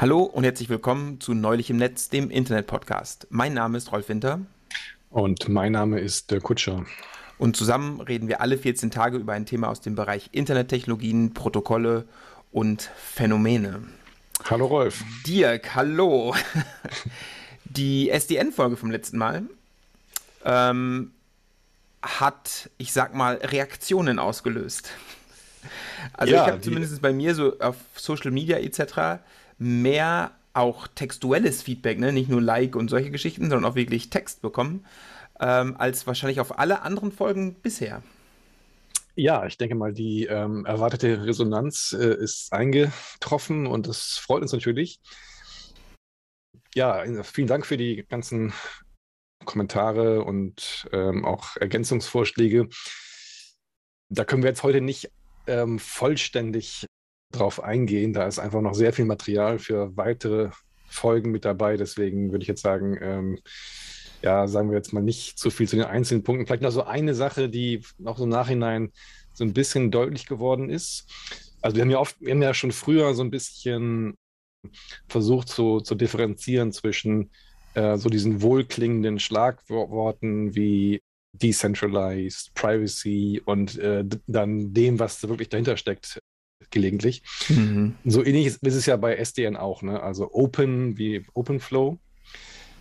Hallo und herzlich willkommen zu Neulich im Netz, dem Internet-Podcast. Mein Name ist Rolf Winter. Und mein Name ist Dirk Kutscher. Und zusammen reden wir alle 14 Tage über ein Thema aus dem Bereich Internettechnologien, Protokolle und Phänomene. Hallo Rolf. Dirk, hallo. Die SDN-Folge vom letzten Mal ähm, hat, ich sag mal, Reaktionen ausgelöst. Also ja, ich habe zumindest bei mir so auf Social Media etc. mehr auch textuelles Feedback, ne? nicht nur Like und solche Geschichten, sondern auch wirklich Text bekommen, ähm, als wahrscheinlich auf alle anderen Folgen bisher. Ja, ich denke mal, die ähm, erwartete Resonanz äh, ist eingetroffen und das freut uns natürlich. Ja, vielen Dank für die ganzen Kommentare und ähm, auch Ergänzungsvorschläge. Da können wir jetzt heute nicht ähm, vollständig drauf eingehen. Da ist einfach noch sehr viel Material für weitere Folgen mit dabei. Deswegen würde ich jetzt sagen, ähm, ja, sagen wir jetzt mal nicht zu viel zu den einzelnen Punkten. Vielleicht noch so eine Sache, die auch so im Nachhinein so ein bisschen deutlich geworden ist. Also wir haben ja oft, wir haben ja schon früher so ein bisschen versucht zu, zu differenzieren zwischen äh, so diesen wohlklingenden Schlagworten wie Decentralized, Privacy und äh, dann dem, was wirklich dahinter steckt, gelegentlich. Mhm. So ähnlich ist, ist, es ja bei SDN auch, ne? Also Open wie OpenFlow.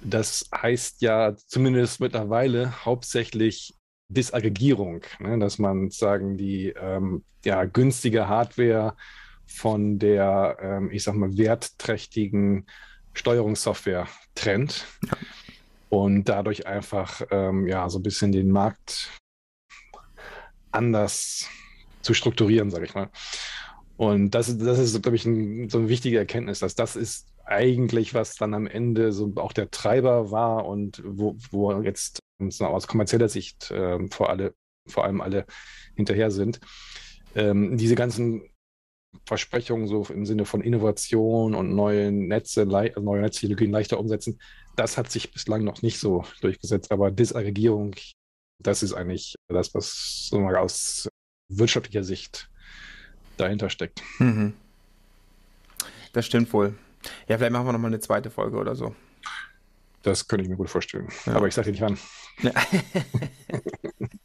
Das heißt ja zumindest mittlerweile hauptsächlich Disaggregierung, ne? dass man sagen, die ähm, ja, günstige Hardware von der, ähm, ich sag mal, wertträchtigen Steuerungssoftware trennt. Ja und dadurch einfach ähm, ja so ein bisschen den Markt anders zu strukturieren, sage ich mal. Und das, das ist, glaube ich, ein, so eine wichtige Erkenntnis, dass das ist eigentlich, was dann am Ende so auch der Treiber war und wo, wo jetzt aus kommerzieller Sicht äh, vor, alle, vor allem alle hinterher sind. Ähm, diese ganzen Versprechungen so im Sinne von Innovation und neue Netze, neue Netztechnologien leichter umsetzen, das hat sich bislang noch nicht so durchgesetzt. Aber Disaggregierung, das ist eigentlich das, was so mal aus wirtschaftlicher Sicht dahinter steckt. Mhm. Das stimmt wohl. Ja, vielleicht machen wir nochmal eine zweite Folge oder so. Das könnte ich mir gut vorstellen. Ja. Aber ich sage dir nicht wann. Ja.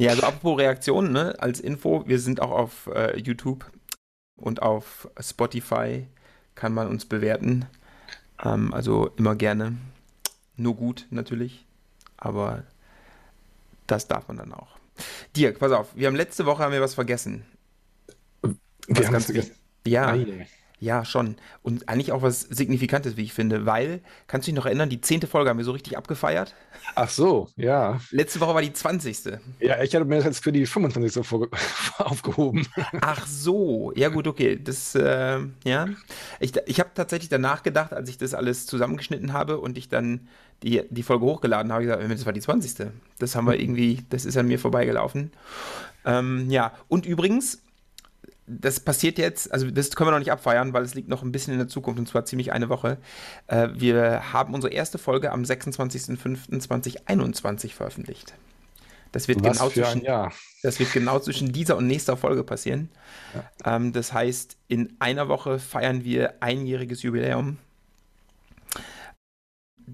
Ja, also apropos Reaktionen, ne, als Info, wir sind auch auf äh, YouTube und auf Spotify kann man uns bewerten. Ähm, also immer gerne. Nur gut natürlich, aber das darf man dann auch. Dirk, pass auf, wir haben letzte Woche haben wir was vergessen. Wir was ganz. Ja. Nein. Ja, schon. Und eigentlich auch was Signifikantes, wie ich finde, weil, kannst du dich noch erinnern, die zehnte Folge haben wir so richtig abgefeiert? Ach so, ja. Letzte Woche war die 20. Ja, ich hatte mir das jetzt für die 25. Folge aufgehoben. Ach so, ja gut, okay. Das, äh, ja. Ich, ich habe tatsächlich danach gedacht, als ich das alles zusammengeschnitten habe und ich dann die, die Folge hochgeladen habe, ich gesagt, das war die 20. Das haben wir mhm. irgendwie, das ist an mir vorbeigelaufen. Ähm, ja, und übrigens, das passiert jetzt, also das können wir noch nicht abfeiern, weil es liegt noch ein bisschen in der Zukunft und zwar ziemlich eine Woche. Äh, wir haben unsere erste Folge am 26.05.2021 veröffentlicht. Das wird, genau zwischen, das wird genau zwischen dieser und nächster Folge passieren. Ja. Ähm, das heißt, in einer Woche feiern wir einjähriges Jubiläum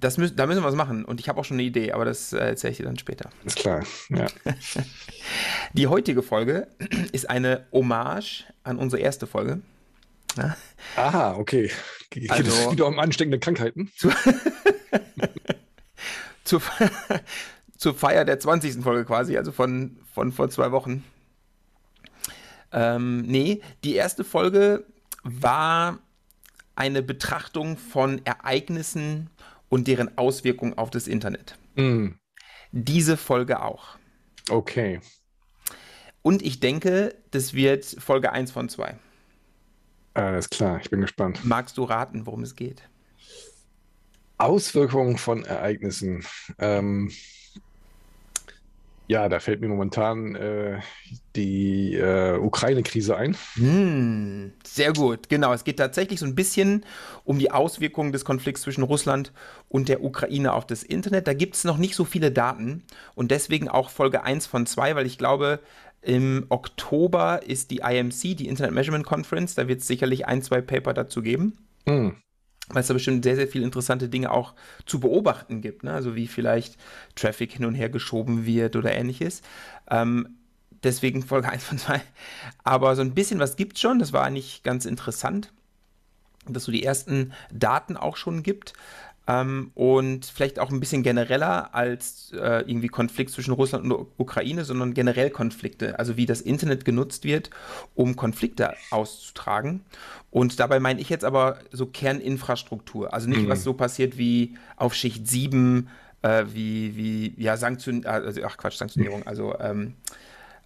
das müssen, da müssen wir was machen. Und ich habe auch schon eine Idee, aber das äh, erzähle ich dir dann später. Ist klar, ja. Die heutige Folge ist eine Hommage an unsere erste Folge. Ja? Aha, okay. Geht also, es wieder um ansteckende Krankheiten? Zu, zu, zur Feier der 20. Folge quasi, also von, von vor zwei Wochen. Ähm, nee, die erste Folge war eine Betrachtung von Ereignissen und deren Auswirkungen auf das Internet. Mm. Diese Folge auch. Okay. Und ich denke, das wird Folge 1 von 2. Alles klar, ich bin gespannt. Magst du raten, worum es geht? Auswirkungen von Ereignissen. Ähm, ja, da fällt mir momentan äh, die äh, Ukraine-Krise ein. Hm, sehr gut, genau. Es geht tatsächlich so ein bisschen um die Auswirkungen des Konflikts zwischen Russland und der Ukraine auf das Internet. Da gibt es noch nicht so viele Daten und deswegen auch Folge 1 von 2, weil ich glaube, im Oktober ist die IMC, die Internet Measurement Conference. Da wird es sicherlich ein, zwei Paper dazu geben. Mhm weil es da bestimmt sehr, sehr viele interessante Dinge auch zu beobachten gibt. Ne? Also wie vielleicht Traffic hin und her geschoben wird oder ähnliches. Ähm, deswegen Folge 1 von 2. Aber so ein bisschen was gibt schon. Das war eigentlich ganz interessant, dass so die ersten Daten auch schon gibt. Ähm, und vielleicht auch ein bisschen genereller als äh, irgendwie Konflikt zwischen Russland und Ukraine, sondern generell Konflikte, also wie das Internet genutzt wird, um Konflikte auszutragen. Und dabei meine ich jetzt aber so Kerninfrastruktur, also nicht, mhm. was so passiert wie auf Schicht 7, äh, wie, wie, ja, Sanktion, also, ach Quatsch, Sanktionierung, also, ähm,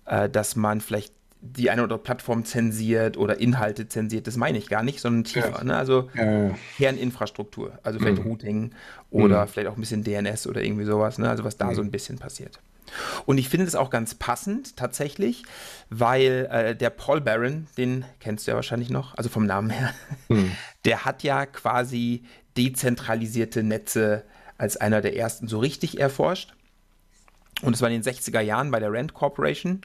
äh, dass man vielleicht die eine oder andere Plattform zensiert oder Inhalte zensiert, das meine ich gar nicht, sondern tiefer. Ja. Ne? Also ja, Kerninfrastruktur, also vielleicht mhm. Routing oder mhm. vielleicht auch ein bisschen DNS oder irgendwie sowas, ne? also was da mhm. so ein bisschen passiert. Und ich finde es auch ganz passend tatsächlich, weil äh, der Paul Barron, den kennst du ja wahrscheinlich noch, also vom Namen her, mhm. der hat ja quasi dezentralisierte Netze als einer der ersten so richtig erforscht. Und es war in den 60er Jahren bei der Rand Corporation.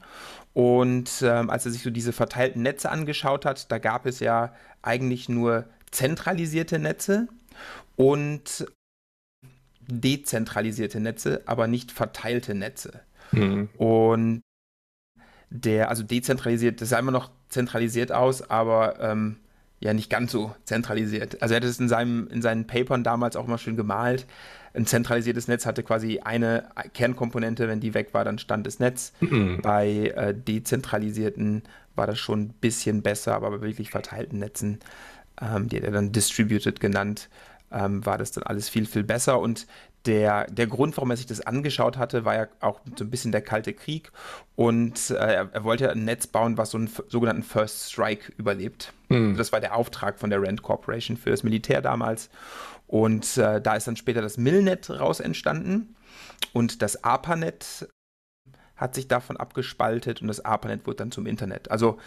Und ähm, als er sich so diese verteilten Netze angeschaut hat, da gab es ja eigentlich nur zentralisierte Netze und dezentralisierte Netze, aber nicht verteilte Netze. Mhm. Und der, also dezentralisiert, das sah immer noch zentralisiert aus, aber ähm, ja nicht ganz so zentralisiert. Also er hat es in, seinem, in seinen Papern damals auch immer schön gemalt. Ein zentralisiertes Netz hatte quasi eine Kernkomponente, wenn die weg war, dann stand das Netz. Mhm. Bei äh, dezentralisierten war das schon ein bisschen besser, aber bei wirklich verteilten Netzen, ähm, die hat er dann distributed genannt, ähm, war das dann alles viel, viel besser. Und der, der Grund, warum er sich das angeschaut hatte, war ja auch so ein bisschen der Kalte Krieg. Und äh, er, er, wollte ein Netz bauen, was so einen sogenannten First Strike überlebt. Mhm. Das war der Auftrag von der Rand Corporation für das Militär damals. Und äh, da ist dann später das Milnet raus entstanden. Und das ARPANET hat sich davon abgespaltet und das ARPANET wurde dann zum Internet. Also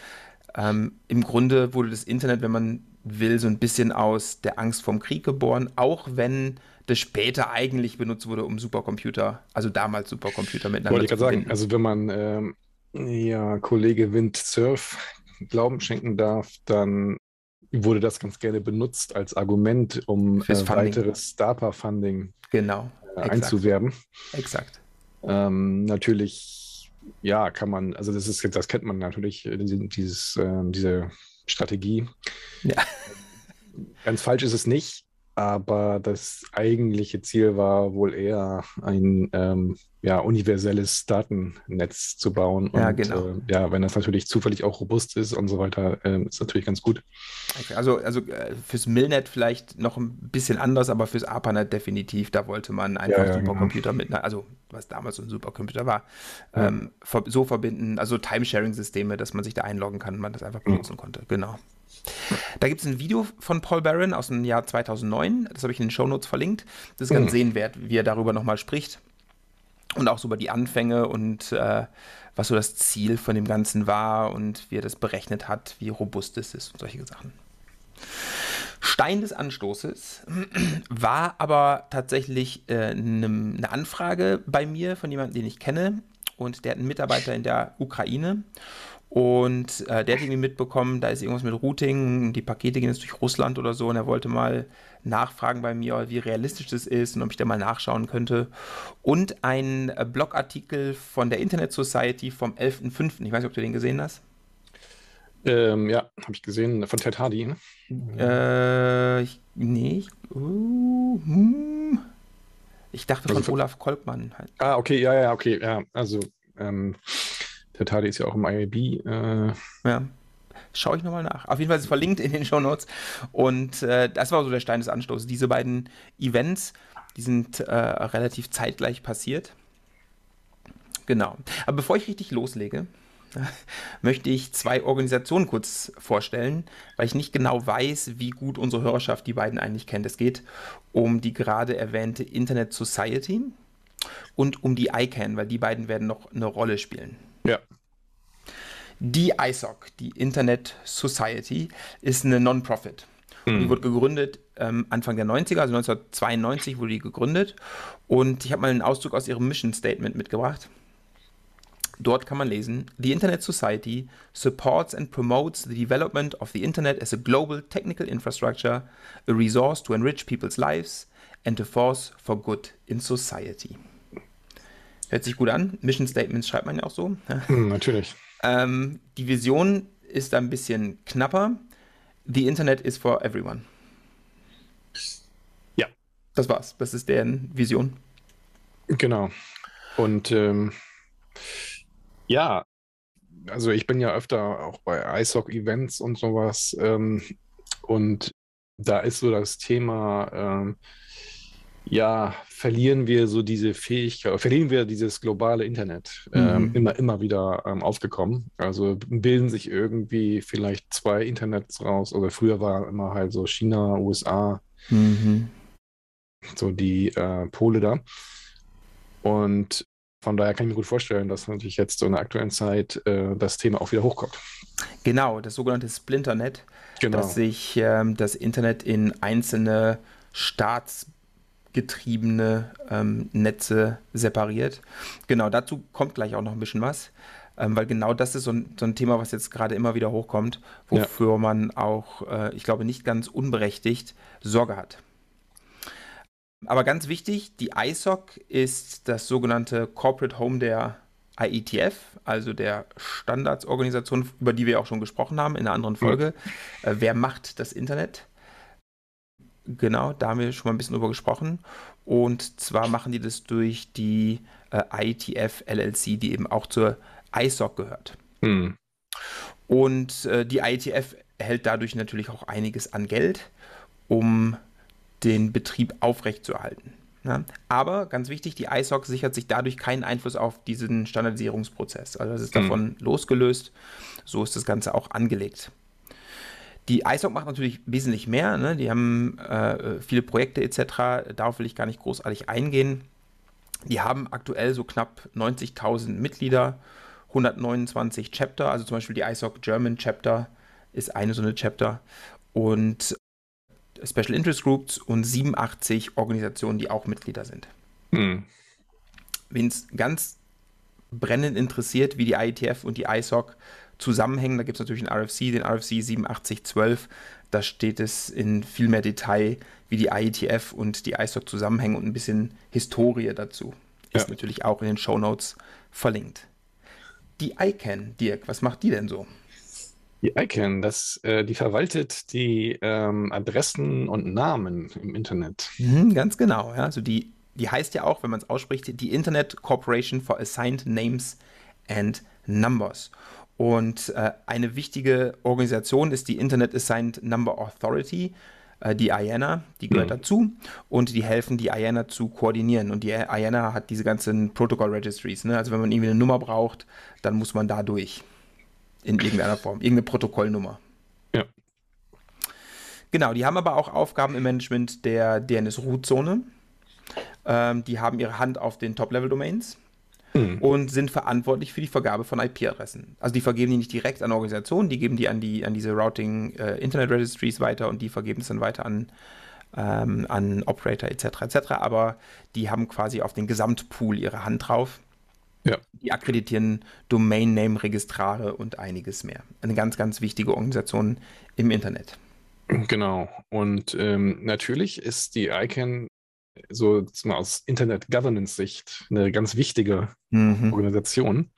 ähm, im Grunde wurde das Internet, wenn man will, so ein bisschen aus der Angst vorm Krieg geboren, auch wenn das später eigentlich benutzt wurde, um Supercomputer, also damals Supercomputer miteinander Wollte ich gerade sagen, also wenn man ähm, ja Kollege Windsurf Glauben schenken darf, dann wurde das ganz gerne benutzt als Argument, um äh, weiteres DARPA-Funding genau, äh, einzuwerben. Exakt. Ähm, natürlich, ja, kann man, also das ist das kennt man natürlich, äh, dieses, äh, diese Strategie. Ja. Ganz falsch ist es nicht aber das eigentliche Ziel war wohl eher ein ähm, ja, universelles Datennetz zu bauen. Und, ja, genau. Äh, ja, wenn das natürlich zufällig auch robust ist und so weiter, äh, ist natürlich ganz gut. Okay, also, also äh, fürs Milnet vielleicht noch ein bisschen anders, aber fürs ARPANET definitiv, da wollte man einfach ja, ja, Supercomputer genau. mit, also was damals so ein Supercomputer war, ähm, so verbinden, also Timesharing-Systeme, dass man sich da einloggen kann und man das einfach benutzen konnte. Genau. Da gibt es ein Video von Paul Barron aus dem Jahr 2009, das habe ich in den Shownotes verlinkt. Das ist ganz mhm. sehenswert, wie er darüber nochmal spricht. Und auch so über die Anfänge und äh, was so das Ziel von dem Ganzen war und wie er das berechnet hat, wie robust es ist und solche Sachen. Stein des Anstoßes war aber tatsächlich äh, eine ne Anfrage bei mir von jemandem, den ich kenne. Und der hat einen Mitarbeiter in der Ukraine. Und äh, der hat irgendwie mitbekommen, da ist irgendwas mit Routing, die Pakete gehen jetzt durch Russland oder so und er wollte mal nachfragen bei mir, wie realistisch das ist und ob ich da mal nachschauen könnte. Und ein äh, Blogartikel von der Internet Society vom 11.05. Ich weiß nicht, ob du den gesehen hast. Ähm, ja, habe ich gesehen, von Ted Hardy. Ne? Äh, ich, nee. Ich, uh, hm. ich dachte also von Olaf Kolkmann halt. Ah, okay, ja, ja, okay, ja. Also, ähm, der Tadi ist ja auch im IAB. Äh. Ja. Schaue ich nochmal nach. Auf jeden Fall ist es verlinkt in den Show Notes. Und äh, das war so der Stein des Anstoßes. Diese beiden Events, die sind äh, relativ zeitgleich passiert. Genau. Aber bevor ich richtig loslege, möchte ich zwei Organisationen kurz vorstellen, weil ich nicht genau weiß, wie gut unsere Hörerschaft die beiden eigentlich kennt. Es geht um die gerade erwähnte Internet Society und um die ICANN, weil die beiden werden noch eine Rolle spielen. Ja. Die ISOC, die Internet Society, ist eine Non-Profit. Mhm. Die wurde gegründet ähm, Anfang der 90er, also 1992 wurde die gegründet. Und ich habe mal einen Auszug aus ihrem Mission Statement mitgebracht. Dort kann man lesen, The Internet Society supports and promotes the development of the Internet as a global technical infrastructure, a resource to enrich people's lives and a force for good in society. Hört sich gut an. Mission Statements schreibt man ja auch so. Hm, natürlich. Ähm, die Vision ist ein bisschen knapper. The Internet is for everyone. Ja. Das war's. Das ist deren Vision. Genau. Und ähm, ja, also ich bin ja öfter auch bei ISOC-Events und sowas. Ähm, und da ist so das Thema, ähm, ja, verlieren wir so diese Fähigkeit, verlieren wir dieses globale Internet ähm, Mhm. immer, immer wieder ähm, aufgekommen. Also bilden sich irgendwie vielleicht zwei Internets raus. Oder früher war immer halt so China, USA, Mhm. so die äh, Pole da. Und von daher kann ich mir gut vorstellen, dass natürlich jetzt so in der aktuellen Zeit äh, das Thema auch wieder hochkommt. Genau, das sogenannte Splinternet, Genau. dass sich ähm, das Internet in einzelne staatsgetriebene ähm, Netze separiert. Genau, dazu kommt gleich auch noch ein bisschen was, ähm, weil genau das ist so ein, so ein Thema, was jetzt gerade immer wieder hochkommt, Ja. wofür man auch, äh, ich glaube, nicht ganz unberechtigt Sorge hat. Aber ganz wichtig, die ISOC ist das sogenannte Corporate Home der IETF, also der Standardsorganisation, über die wir auch schon gesprochen haben in einer anderen Folge. Äh, wer macht das Internet? Genau, da haben wir schon mal ein bisschen drüber gesprochen. Und zwar machen die das durch die äh, IETF LLC, die eben auch zur ISOC gehört. Hm. Und äh, die IETF erhält dadurch natürlich auch einiges an Geld, um den Betrieb aufrechtzuerhalten. Ja? Aber ganz wichtig, die ISOC sichert sich dadurch keinen Einfluss auf diesen Standardisierungsprozess. Also das ist Mhm. davon losgelöst. So ist das Ganze auch angelegt. Die ISOC macht natürlich wesentlich mehr. Ne? Die haben äh, viele Projekte etc. Darauf will ich gar nicht großartig eingehen. Die haben aktuell so knapp 90.000 Mitglieder, 129 Chapter, also zum Beispiel die ISOC German Chapter ist eine so eine Chapter und Special Interest Groups und 87 Organisationen, die auch Mitglieder sind. Hm. Wen es ganz brennend interessiert, wie die IETF und die ISOC zusammenhängen, da gibt es natürlich den RFC, den RFC 8712. Da steht es in viel mehr Detail, wie die IETF und die ISOC zusammenhängen und ein bisschen Historie dazu. Ist Ja. natürlich auch in den Show Notes verlinkt. Die ICANN, Dirk, was macht die denn so? Die ICANN, das, äh, die verwaltet die ähm, Adressen und Namen im Internet. Mhm, ganz genau. Ja. Also die, die heißt ja auch, wenn man es ausspricht, die Internet Corporation for Assigned Names and Numbers. Und äh, eine wichtige Organisation ist die Internet Assigned Number Authority, äh, die IANA, die gehört Mhm. dazu und die helfen, die IANA zu koordinieren. Und die IANA hat diese ganzen Protocol Registries. Ne? Also wenn man irgendwie eine Nummer braucht, dann muss man da durch. In irgendeiner Form. Irgendeine Protokollnummer. Ja. Genau, die haben aber auch Aufgaben im Management der DNS-Root-Zone. Ähm, die haben ihre Hand auf den Top-Level-Domains Hm. und sind verantwortlich für die Vergabe von IP-Adressen. Also die vergeben die nicht direkt an Organisationen, die geben die an, die, an diese Routing-Internet-Registries weiter und die vergeben es dann weiter an, ähm, an Operator etc. etc. Aber die haben quasi auf den Gesamtpool ihre Hand drauf. Ja. Die akkreditieren Domain-Name-Registrare und einiges mehr. Eine ganz, ganz wichtige Organisation im Internet. Genau. Und ähm, natürlich ist die ICANN so mal aus Internet-Governance-Sicht eine ganz wichtige Mhm. Organisation,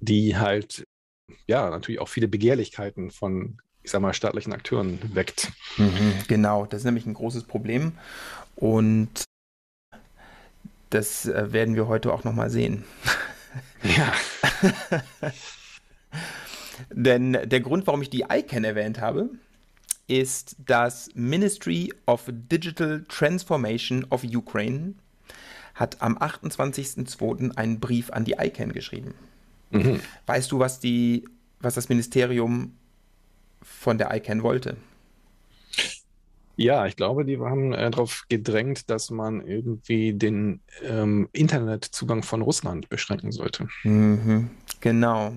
die halt ja natürlich auch viele Begehrlichkeiten von, ich sag mal, staatlichen Akteuren weckt. Mhm, genau, das ist nämlich ein großes Problem und das äh, werden wir heute auch nochmal sehen. Ja. Denn der Grund, warum ich die ICANN erwähnt habe, ist das Ministry of Digital Transformation of Ukraine hat am 28.02. einen Brief an die ICANN geschrieben. Mhm. Weißt du, was, die, was das Ministerium von der ICANN wollte? Ja, ich glaube, die haben äh, darauf gedrängt, dass man irgendwie den ähm, Internetzugang von Russland beschränken sollte. Mhm, genau.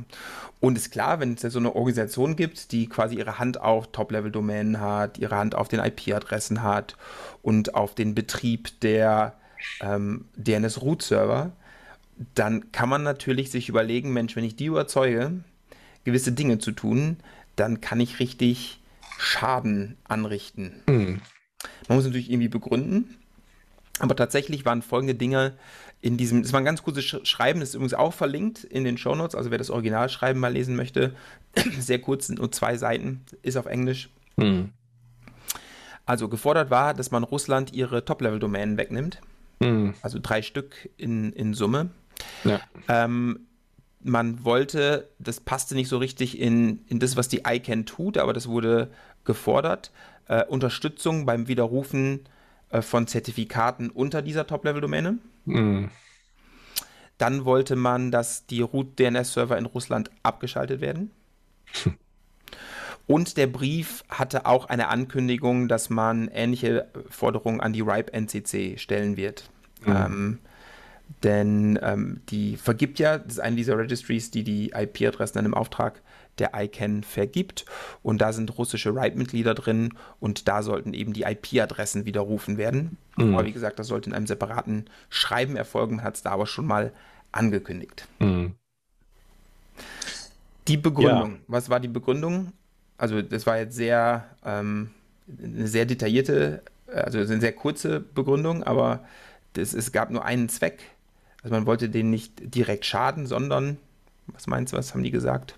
Und ist klar, wenn es ja so eine Organisation gibt, die quasi ihre Hand auf Top-Level-Domänen hat, ihre Hand auf den IP-Adressen hat und auf den Betrieb der ähm, DNS-Root-Server, dann kann man natürlich sich überlegen, Mensch, wenn ich die überzeuge, gewisse Dinge zu tun, dann kann ich richtig Schaden anrichten. Mhm. Man muss natürlich irgendwie begründen, aber tatsächlich waren folgende Dinge in diesem, es war ein ganz kurzes Schreiben, das ist übrigens auch verlinkt in den Shownotes, also wer das Originalschreiben mal lesen möchte, sehr kurz, sind nur zwei Seiten, ist auf Englisch. Mhm. Also gefordert war, dass man Russland ihre Top-Level-Domänen wegnimmt, mhm. also drei Stück in, in Summe. Ja. Ähm, man wollte, das passte nicht so richtig in, in das, was die ICANN tut, aber das wurde gefordert, äh, Unterstützung beim Widerrufen äh, von Zertifikaten unter dieser Top-Level-Domäne. Mhm. Dann wollte man, dass die Root-DNS-Server in Russland abgeschaltet werden. Und der Brief hatte auch eine Ankündigung, dass man ähnliche Forderungen an die RIPE NCC stellen wird. Mhm. Ähm, denn ähm, die vergibt ja, das ist eine dieser Registries, die die IP-Adressen dann im Auftrag der ICANN vergibt. Und da sind russische RIPE-Mitglieder drin und da sollten eben die IP-Adressen widerrufen werden. Mhm. Aber wie gesagt, das sollte in einem separaten Schreiben erfolgen. Man hat es da aber schon mal angekündigt. Mhm. Die Begründung. Ja. Was war die Begründung? Also, das war jetzt sehr, ähm, eine sehr detaillierte, also eine sehr kurze Begründung, aber das, es gab nur einen Zweck. Also man wollte denen nicht direkt schaden, sondern, was meinst du, was haben die gesagt?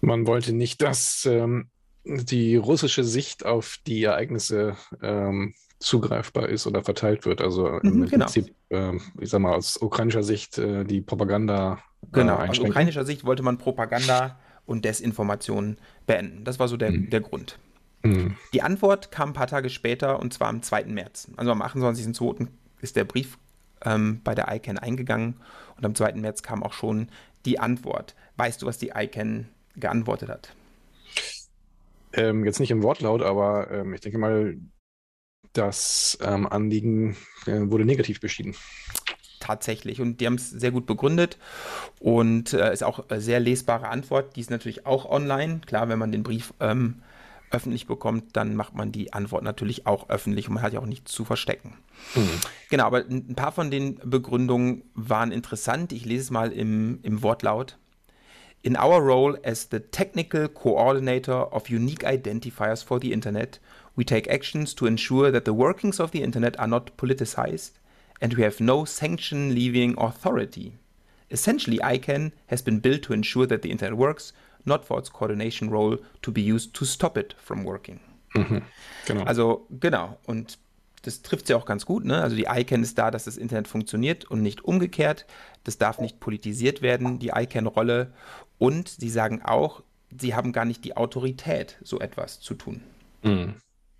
Man wollte nicht, dass ähm, die russische Sicht auf die Ereignisse ähm, zugreifbar ist oder verteilt wird. Also im mhm, genau. Prinzip, äh, ich sag mal, aus ukrainischer Sicht äh, die Propaganda. Äh, genau, aus ukrainischer Sicht wollte man Propaganda und Desinformation beenden. Das war so der, mhm. der Grund. Mhm. Die Antwort kam ein paar Tage später und zwar am 2. März. Also am 28.02. ist der Brief ähm, bei der ICANN eingegangen und am 2. März kam auch schon die Antwort. Weißt du, was die ICANN geantwortet hat? Ähm, jetzt nicht im Wortlaut, aber ähm, ich denke mal, das ähm, Anliegen äh, wurde negativ beschieden. Tatsächlich. Und die haben es sehr gut begründet und äh, ist auch eine sehr lesbare Antwort. Die ist natürlich auch online. Klar, wenn man den Brief ähm, öffentlich bekommt, dann macht man die Antwort natürlich auch öffentlich und man hat ja auch nichts zu verstecken. Mhm. Genau, aber ein paar von den Begründungen waren interessant. Ich lese es mal im, im Wortlaut. In our role as the technical coordinator of unique identifiers for the Internet, we take actions to ensure that the workings of the Internet are not politicized and we have no sanction leaving authority. Essentially, ICANN has been built to ensure that the Internet works not for its coordination role to be used to stop it from working. Mhm, genau. Also genau, und das trifft sie auch ganz gut. Ne? Also die ICANN ist da, dass das Internet funktioniert und nicht umgekehrt. Das darf nicht politisiert werden, die ICANN-Rolle. Und sie sagen auch, sie haben gar nicht die Autorität, so etwas zu tun. Mhm.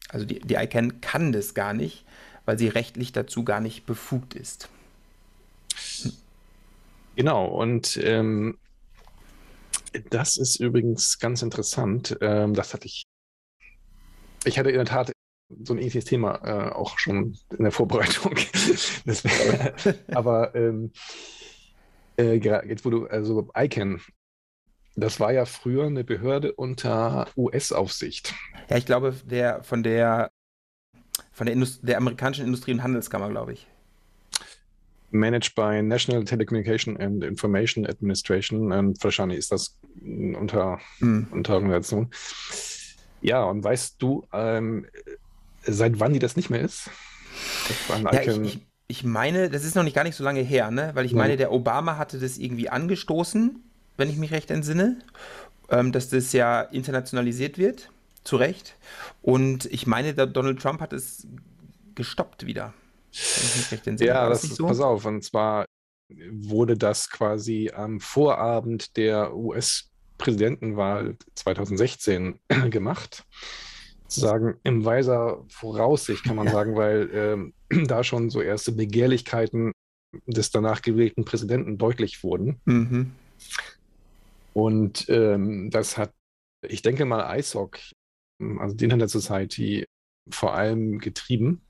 Also die, die ICANN kann das gar nicht, weil sie rechtlich dazu gar nicht befugt ist. Genau, und ähm, das ist übrigens ganz interessant. Ähm, das hatte ich. Ich hatte in der Tat so ein ähnliches Thema äh, auch schon in der Vorbereitung. wär, aber ähm, äh, jetzt, wo du, also ICANN, das war ja früher eine Behörde unter US-Aufsicht. Ja, ich glaube, der von der von der, Indust der amerikanischen Industrie- und Handelskammer, glaube ich managed by National Telecommunication and Information Administration. Und wahrscheinlich ist das unter, mhm. unter Organisation. Ja, und weißt du, ähm, seit wann die das nicht mehr ist? Ja, ich, ich, ich, meine, das ist noch nicht gar nicht so lange her, ne? Weil ich ja. meine, der Obama hatte das irgendwie angestoßen, wenn ich mich recht entsinne, ähm, dass das ja internationalisiert wird, zu Recht. Und ich meine, der Donald Trump hat es gestoppt wieder. Ja, das, ist, so? pass auf. Und zwar wurde das quasi am Vorabend der US-Präsidentenwahl 2016 gemacht. Sozusagen im weiser Voraussicht, kann man ja. sagen, weil ähm, da schon so erste Begehrlichkeiten des danach gewählten Präsidenten deutlich wurden. Mhm. Und ähm, das hat, ich denke mal, ISOC, also die Internet Society, vor allem getrieben,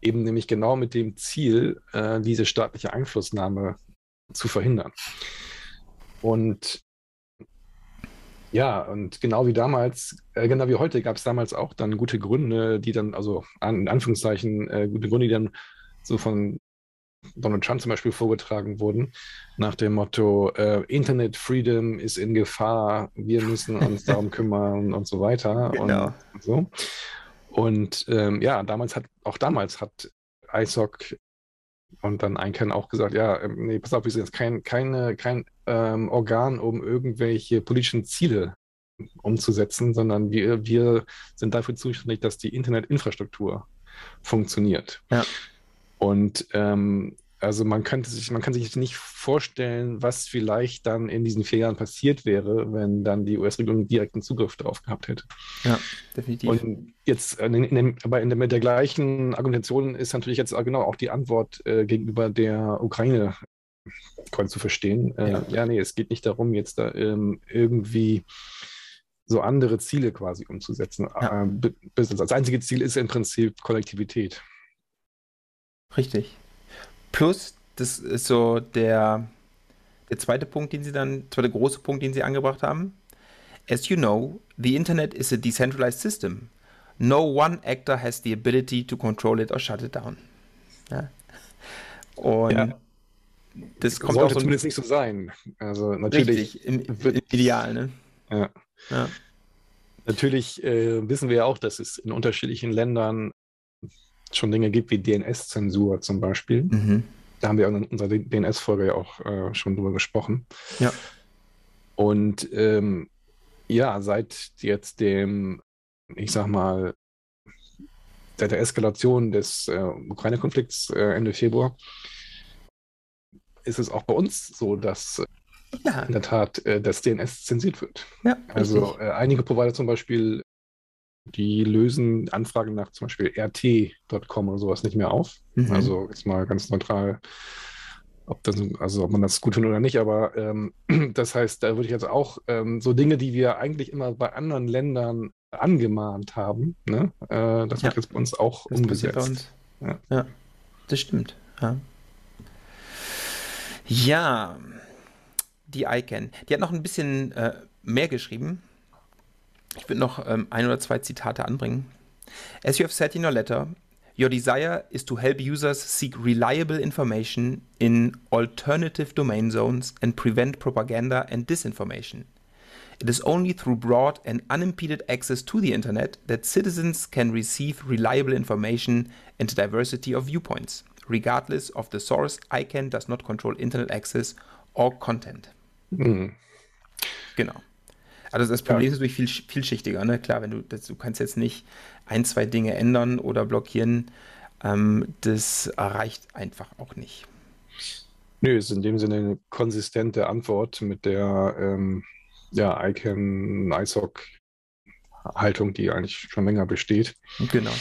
eben nämlich genau mit dem Ziel, äh, diese staatliche Einflussnahme zu verhindern. Und ja, und genau wie damals, äh, genau wie heute, gab es damals auch dann gute Gründe, die dann, also an, in Anführungszeichen, äh, gute Gründe, die dann so von Donald Trump zum Beispiel vorgetragen wurden, nach dem Motto, äh, Internet Freedom ist in Gefahr, wir müssen uns darum kümmern und so weiter. Genau. Und so. Und ähm, ja, damals hat, auch damals hat ISOC und dann ICANN auch gesagt, ja, ähm, nee, pass auf, wir sind jetzt kein, keine, kein ähm, Organ, um irgendwelche politischen Ziele umzusetzen, sondern wir, wir sind dafür zuständig, dass die Internetinfrastruktur funktioniert. Ja. Und ähm, also man könnte sich, man kann sich nicht vorstellen, was vielleicht dann in diesen vier Jahren passiert wäre, wenn dann die US-Regierung direkten Zugriff darauf gehabt hätte. Ja, definitiv. Und jetzt, in, in dem, aber in der, mit der gleichen Argumentation ist natürlich jetzt genau auch die Antwort äh, gegenüber der Ukraine zu verstehen. Äh, ja. ja, nee, es geht nicht darum, jetzt da ähm, irgendwie so andere Ziele quasi umzusetzen. Ja. Äh, das einzige Ziel ist im Prinzip Kollektivität. Richtig. Plus, das ist so der, der zweite Punkt, den sie dann, zweite große Punkt, den sie angebracht haben. As you know, the Internet is a decentralized system. No one actor has the ability to control it or shut it down. Ja. Und ja. Das kommt Sollte auch so zumindest nicht so sein. Also natürlich. Richtig, im, im Ideal, ne? Ja. ja. Natürlich äh, wissen wir ja auch, dass es in unterschiedlichen Ländern schon Dinge gibt wie DNS-Zensur zum Beispiel. Mhm. Da haben wir in unserer DNS-Folge ja auch äh, schon drüber gesprochen. Ja. Und ähm, ja, seit jetzt dem, ich sag mal, seit der Eskalation des äh, Ukraine-Konflikts äh, Ende Februar ist es auch bei uns so, dass ja. in der Tat äh, das DNS zensiert wird. Ja, also äh, einige Provider zum Beispiel die lösen Anfragen nach zum Beispiel rt.com oder sowas nicht mehr auf. Mhm. Also jetzt mal ganz neutral, ob, das, also ob man das gut findet oder nicht, aber ähm, das heißt, da würde ich jetzt auch ähm, so Dinge, die wir eigentlich immer bei anderen Ländern angemahnt haben, ne? Äh, das ja. wird jetzt bei uns auch das umgesetzt. Bei uns. Ja. ja. das stimmt. Ja. Ja, die ICANN. Die hat noch ein bisschen äh, mehr geschrieben. Ich würde noch ähm, ein oder zwei Zitate anbringen. As you have said in your letter, your desire is to help users seek reliable information in alternative domain zones and prevent propaganda and disinformation. It is only through broad and unimpeded access to the internet that citizens can receive reliable information and diversity of viewpoints. Regardless of the source, ICANN does not control internet access or content. Mhm. Genau. Also das Problem ja. ist natürlich viel, vielschichtiger. Ne? Klar, wenn du, das, du kannst jetzt nicht ein, zwei Dinge ändern oder blockieren. Ähm, das erreicht einfach auch nicht. Nö, ist in dem Sinne eine konsistente Antwort mit der ähm, ja, ICANN, ISOC Haltung, die eigentlich schon länger besteht. Genau.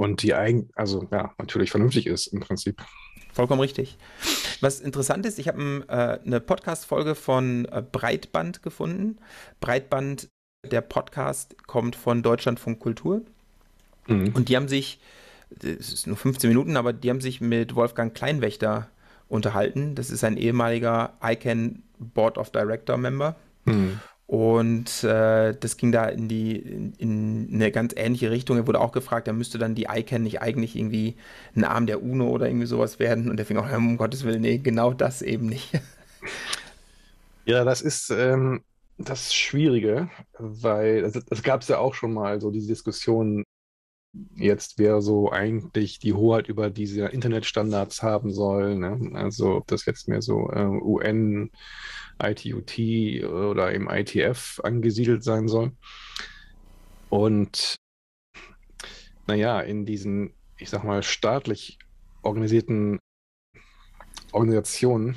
Und die eigentlich, also ja, natürlich vernünftig ist im Prinzip. Vollkommen richtig. Was interessant ist, ich habe äh, eine Podcast-Folge von äh, Breitband gefunden. Breitband, der Podcast, kommt von Deutschlandfunk Kultur. Mhm. Und die haben sich, es ist nur 15 Minuten, aber die haben sich mit Wolfgang Kleinwächter unterhalten. Das ist ein ehemaliger ICANN Board of Director Member. Mhm. Und äh, das ging da in die in, in, eine ganz ähnliche Richtung. Er wurde auch gefragt, er müsste dann die ICANN nicht eigentlich irgendwie ein Arm der UNO oder irgendwie sowas werden. Und er fing auch, um Gottes Willen, nee, genau das eben nicht. Ja, das ist ähm, das Schwierige, weil es das gab es ja auch schon mal, so diese Diskussion, jetzt wer so eigentlich die Hoheit über diese Internetstandards haben soll. Ne? Also ob das jetzt mehr so äh, UN ITUT oder im ITF angesiedelt sein soll. Und naja, in diesen, ich sag mal, staatlich organisierten Organisationen,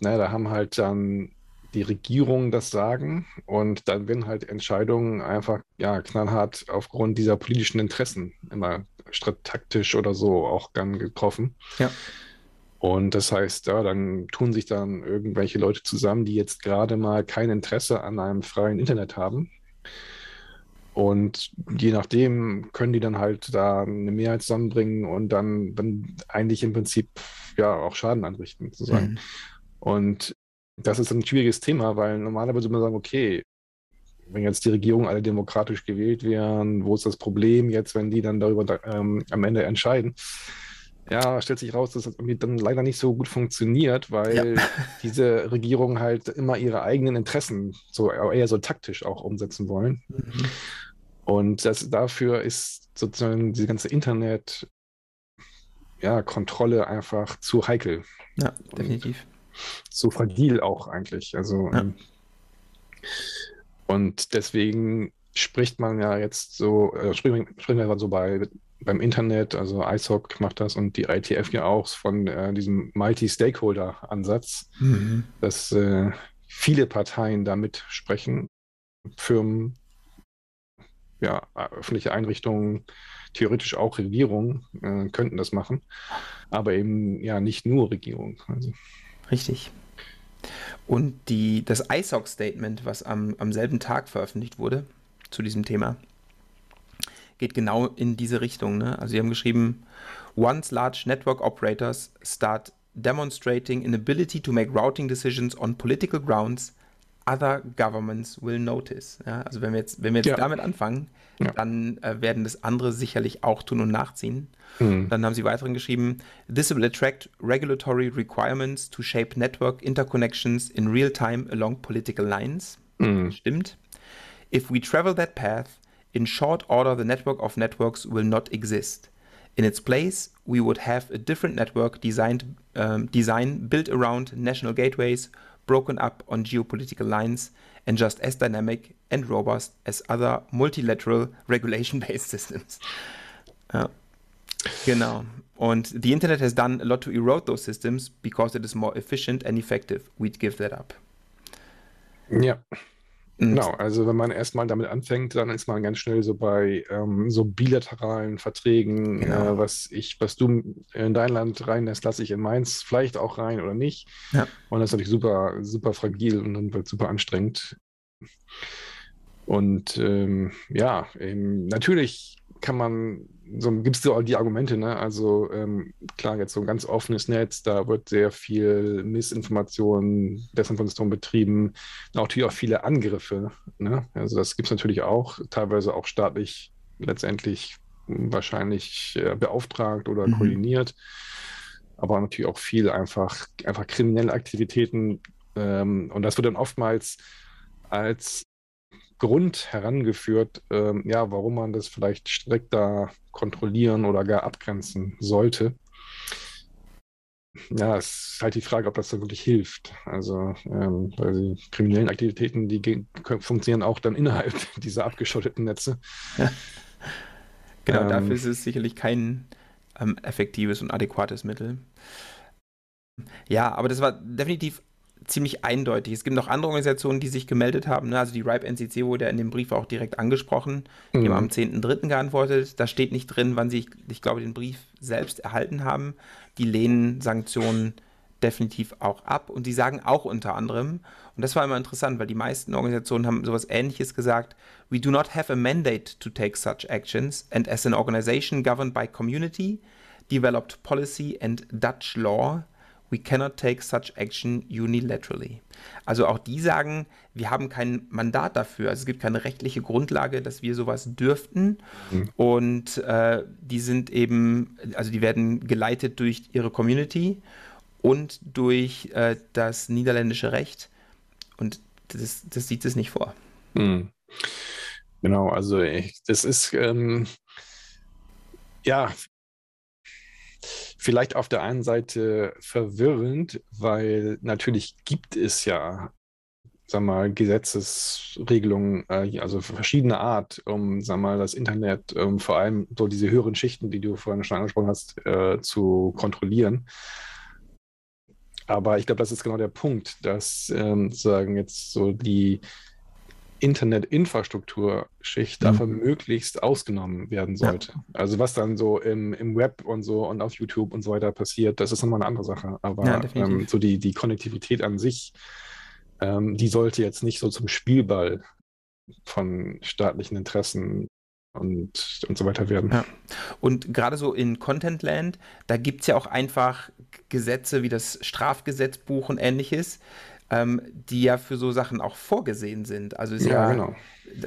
na, da haben halt dann die Regierungen das Sagen und dann werden halt Entscheidungen einfach ja knallhart aufgrund dieser politischen Interessen immer taktisch oder so auch dann getroffen. Ja. Und das heißt, ja, dann tun sich dann irgendwelche Leute zusammen, die jetzt gerade mal kein Interesse an einem freien Internet haben. Und je nachdem können die dann halt da eine Mehrheit zusammenbringen und dann, dann eigentlich im Prinzip ja auch Schaden anrichten, sozusagen. Mhm. Und das ist ein schwieriges Thema, weil normalerweise würde man sagen, okay, wenn jetzt die Regierungen alle demokratisch gewählt wären, wo ist das Problem jetzt, wenn die dann darüber ähm, am Ende entscheiden? Ja, stellt sich raus, dass das irgendwie dann leider nicht so gut funktioniert, weil ja. diese Regierungen halt immer ihre eigenen Interessen so eher so taktisch auch umsetzen wollen. Mhm. Und das, dafür ist sozusagen diese ganze Internet ja, Kontrolle einfach zu heikel. Ja, definitiv. Zu fragil auch eigentlich. Also ja. ähm, und deswegen spricht man ja jetzt so, äh, sprechen, sprechen wir so bei beim Internet, also ISOC macht das und die ITF ja auch von äh, diesem Multi-Stakeholder-Ansatz, mhm. dass äh, viele Parteien da mitsprechen, Firmen, ja, öffentliche Einrichtungen, theoretisch auch Regierungen äh, könnten das machen, aber eben ja nicht nur Regierungen. Also. Richtig. Und die, das ISOC-Statement, was am, am selben Tag veröffentlicht wurde zu diesem Thema, geht genau in diese Richtung. Ne? Also sie haben geschrieben, once large network operators start demonstrating an ability to make routing decisions on political grounds, other governments will notice. Ja? Also wenn wir jetzt, wenn wir jetzt ja. damit anfangen, ja. dann äh, werden das andere sicherlich auch tun und nachziehen. Mhm. Dann haben sie weiterhin geschrieben, this will attract regulatory requirements to shape network interconnections in real time along political lines. Mhm. Stimmt. If we travel that path, in short order, the network of networks will not exist. In its place, we would have a different network designed, um, design built around national gateways, broken up on geopolitical lines, and just as dynamic and robust as other multilateral regulation-based systems. Ja. Genau. Und the Internet has done a lot to erode those systems because it is more efficient and effective. We'd give that up. Ja. Genau, also wenn man erstmal damit anfängt, dann ist man ganz schnell so bei ähm, so bilateralen Verträgen, genau. äh, was ich, was du in dein Land reinlässt, lasse ich in meins vielleicht auch rein oder nicht. Ja. Und das ist natürlich super, super fragil und dann wird super anstrengend. Und ähm, ja, eben, natürlich kann man, so gibt es die Argumente, ne? Also ähm, klar, jetzt so ein ganz offenes Netz, da wird sehr viel Missinformation, Desinformation betrieben, auch natürlich auch viele Angriffe. Ne? Also das gibt es natürlich auch, teilweise auch staatlich letztendlich wahrscheinlich äh, beauftragt oder mhm. koordiniert. Aber natürlich auch viel einfach, einfach kriminelle Aktivitäten. Ähm, und das wird dann oftmals als Grund herangeführt, ähm, ja, warum man das vielleicht strikter kontrollieren oder gar abgrenzen sollte. Ja, es ist halt die Frage, ob das dann wirklich hilft. Also, ähm, weil die kriminellen Aktivitäten, die funktionieren auch dann innerhalb dieser abgeschotteten Netze. Ja. Genau, ähm, dafür ist es sicherlich kein ähm, effektives und adäquates Mittel. Ja, aber das war definitiv ziemlich eindeutig. Es gibt noch andere Organisationen, die sich gemeldet haben. Ne? Also die RIPE NCC wurde ja in dem Brief auch direkt angesprochen. Die mhm. haben am 10.3. geantwortet. Da steht nicht drin, wann sie, ich glaube, den Brief selbst erhalten haben. Die lehnen Sanktionen definitiv auch ab. Und die sagen auch unter anderem, und das war immer interessant, weil die meisten Organisationen haben sowas ähnliches gesagt, we do not have a mandate to take such actions and as an organization governed by community, developed policy and Dutch law, we cannot take such action unilaterally. Also auch die sagen, wir haben kein Mandat dafür. Also es gibt keine rechtliche Grundlage, dass wir sowas dürften. Mhm. Und äh, die sind eben, also die werden geleitet durch ihre Community und durch äh, das niederländische Recht. Und das, das sieht es nicht vor. Mhm. Genau, also ich, das ist ähm, ja vielleicht auf der einen Seite verwirrend, weil natürlich gibt es ja, sag mal, Gesetzesregelungen, äh, also verschiedene Art, um, sag mal, das Internet, um, vor allem so diese höheren Schichten, die du vorhin schon angesprochen hast, äh, zu kontrollieren. Aber ich glaube, das ist genau der Punkt, dass ähm, sozusagen jetzt so die Internetinfrastrukturschicht mhm. davon möglichst ausgenommen werden sollte. Ja. Also was dann so im, im Web und so und auf YouTube und so weiter passiert, das ist nochmal eine andere Sache. Aber ja, ähm, so die, die Konnektivität an sich, ähm, die sollte jetzt nicht so zum Spielball von staatlichen Interessen und, und so weiter werden. Ja. Und gerade so in Content Land, da gibt es ja auch einfach Gesetze wie das Strafgesetzbuch und ähnliches, ähm, die ja für so Sachen auch vorgesehen sind. Also ja, ja, genau.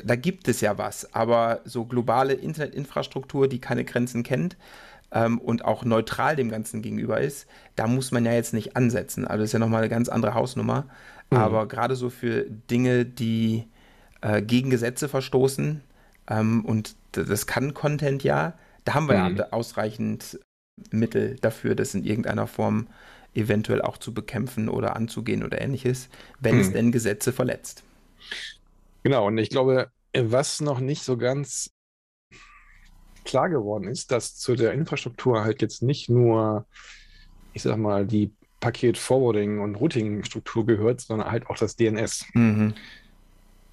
da gibt es ja was, aber so globale Internetinfrastruktur, die keine Grenzen kennt, ähm, und auch neutral dem Ganzen gegenüber ist, da muss man ja jetzt nicht ansetzen. Also das ist ja nochmal eine ganz andere Hausnummer. Mhm. Aber gerade so für Dinge, die äh, gegen Gesetze verstoßen, ähm, und das kann Content ja, da haben wir mhm. ja ausreichend Mittel dafür, das in irgendeiner Form eventuell auch zu bekämpfen oder anzugehen oder ähnliches, wenn mhm. es denn Gesetze verletzt. Genau, und ich glaube, was noch nicht so ganz klar geworden ist, dass zu der Infrastruktur halt jetzt nicht nur, ich sag mal, die Paket-Forwarding- und Routing-Struktur gehört, sondern halt auch das DNS. Mhm.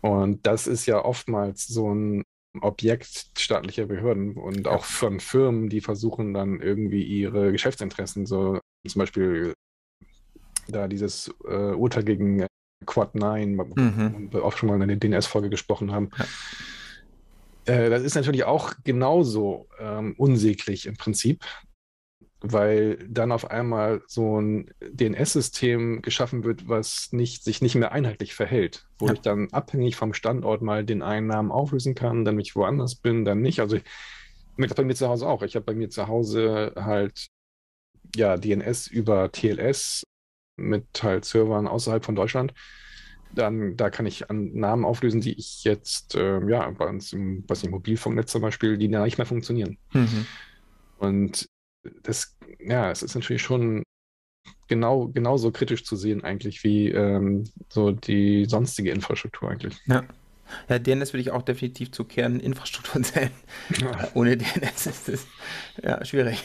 Und das ist ja oftmals so ein Objekt staatlicher Behörden und auch von Firmen, die versuchen dann irgendwie ihre Geschäftsinteressen, so zum Beispiel da dieses äh, Urteil gegen Quad 9, mhm. wir auch schon mal in der DNS-Folge gesprochen haben. Ja. Äh, das ist natürlich auch genauso ähm, unsäglich im Prinzip weil dann auf einmal so ein DNS-System geschaffen wird, was nicht, sich nicht mehr einheitlich verhält, wo ja. ich dann abhängig vom Standort mal den einen Namen auflösen kann, dann ich woanders bin, dann nicht. Also ich das bei mir zu Hause auch. Ich habe bei mir zu Hause halt ja DNS über TLS mit halt Servern außerhalb von Deutschland. Dann, da kann ich an Namen auflösen, die ich jetzt, äh, ja, bei uns im, was nicht, Mobilfunknetz zum Beispiel, die da nicht mehr funktionieren. Mhm. Und das, ja, es ist natürlich schon genau, genauso kritisch zu sehen eigentlich wie ähm, so die sonstige Infrastruktur eigentlich. Ja. Ja, DNS würde ich auch definitiv zu Kerninfrastruktur zählen. Ja. Ohne DNS ist es ja schwierig.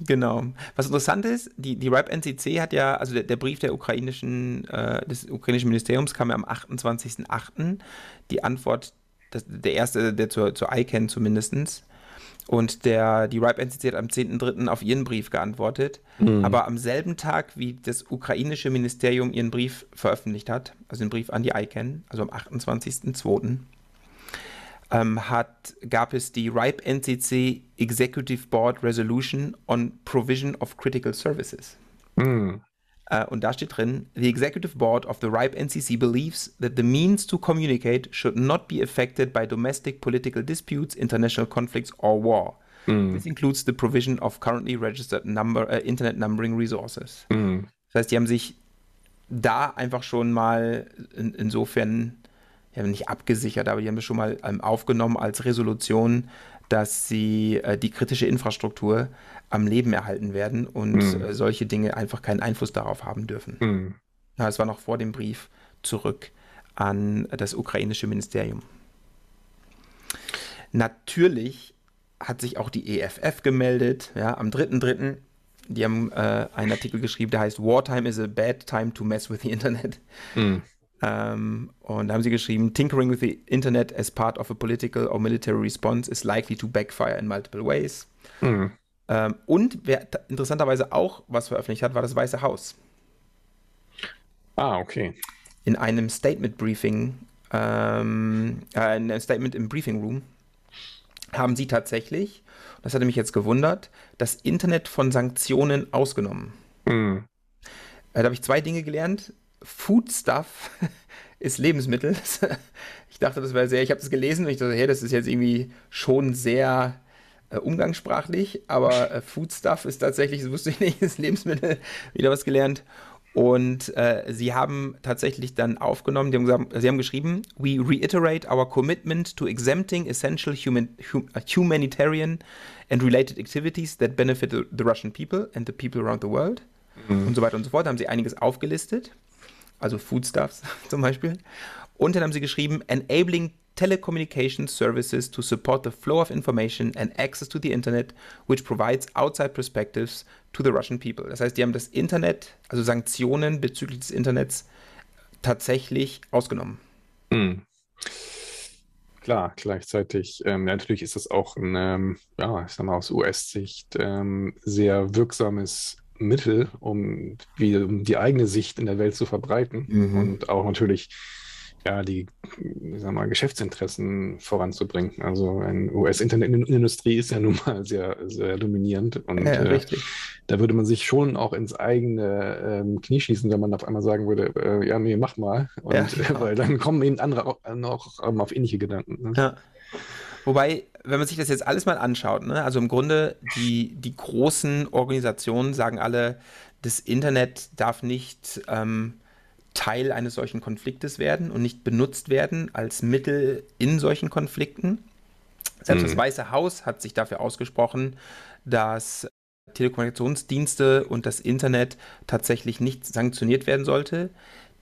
Genau. Was interessant ist, die, die RIPE-NCC hat ja, also der, der Brief der ukrainischen, äh, des ukrainischen Ministeriums kam ja am 28.08. Die Antwort, das, der erste, der zur, zur ICANN zumindest, und der, die RIPE NCC hat am 10.3. auf ihren Brief geantwortet. Mhm. Aber am selben Tag, wie das ukrainische Ministerium ihren Brief veröffentlicht hat, also den Brief an die ICANN, also am 28.2., ähm, hat, gab es die RIPE NCC Executive Board Resolution on Provision of Critical Services. Mhm. Uh, und da steht drin, the executive board of the RIPE NCC believes that the means to communicate should not be affected by domestic political disputes, international conflicts or war. Mm. This includes the provision of currently registered number, uh, Internet Numbering Resources. Mm. Das heißt, die haben sich da einfach schon mal in, insofern, ja nicht abgesichert, aber die haben es schon mal ähm, aufgenommen als Resolution, dass sie äh, die kritische Infrastruktur am Leben erhalten werden und mhm. äh, solche Dinge einfach keinen Einfluss darauf haben dürfen. Mhm. Ja, es war noch vor dem Brief zurück an das ukrainische Ministerium. Natürlich hat sich auch die EFF gemeldet, ja, am 3.3. Die haben äh, einen Artikel geschrieben, der heißt Wartime is a bad time to mess with the Internet. Mhm. Ähm, und da haben sie geschrieben, Tinkering with the Internet as part of a political or military response is likely to backfire in multiple ways. Mhm. Ähm, und wer interessanterweise auch was veröffentlicht hat, war das Weiße Haus. Ah, okay. In einem Statement Briefing, ähm, äh, in einem Statement im Briefing Room, haben sie tatsächlich, das hatte mich jetzt gewundert, das Internet von Sanktionen ausgenommen. Mhm. Äh, da habe ich zwei Dinge gelernt. Foodstuff ist Lebensmittel. ich dachte, das wäre sehr, ich habe das gelesen und ich dachte, hey, das ist jetzt irgendwie schon sehr äh, umgangssprachlich, aber äh, Foodstuff ist tatsächlich, das wusste ich nicht, ist Lebensmittel, wieder was gelernt. Und äh, sie haben tatsächlich dann aufgenommen, haben gesagt, sie haben geschrieben, we reiterate our commitment to exempting essential human, hum, humanitarian and related activities that benefit the, the, Russian people and the people around the world. Mhm. Und so weiter und so fort. Da haben sie einiges aufgelistet, also Foodstuffs zum Beispiel. Und dann haben sie geschrieben, enabling telecommunication services to support the flow of information and access to the Internet, which provides outside perspectives to the Russian people. Das heißt, die haben das Internet, also Sanktionen bezüglich des Internets, tatsächlich ausgenommen. Mhm. Klar, gleichzeitig, ähm, natürlich ist das auch ein, ähm, ja, ich sag mal, aus US-Sicht ähm, sehr wirksames Mittel, um, wie, um die eigene Sicht in der Welt zu verbreiten mhm. und auch natürlich ja, die sag mal, Geschäftsinteressen voranzubringen. Also eine US-Internetindustrie ist ja nun mal sehr, sehr dominierend und ja, äh, da würde man sich schon auch ins eigene ähm, Knie schießen, wenn man auf einmal sagen würde, äh, ja, nee, mach mal. Und, ja, genau. weil dann kommen eben andere auch, noch ähm, auf ähnliche Gedanken. Ne? Ja. Wobei, wenn man sich das jetzt alles mal anschaut, ne, also im Grunde die, die großen Organisationen sagen alle, das Internet darf nicht ähm, Teil eines solchen Konfliktes werden und nicht benutzt werden als Mittel in solchen Konflikten. Selbst mhm. das Weiße Haus hat sich dafür ausgesprochen, dass Telekommunikationsdienste und das Internet tatsächlich nicht sanktioniert werden sollte.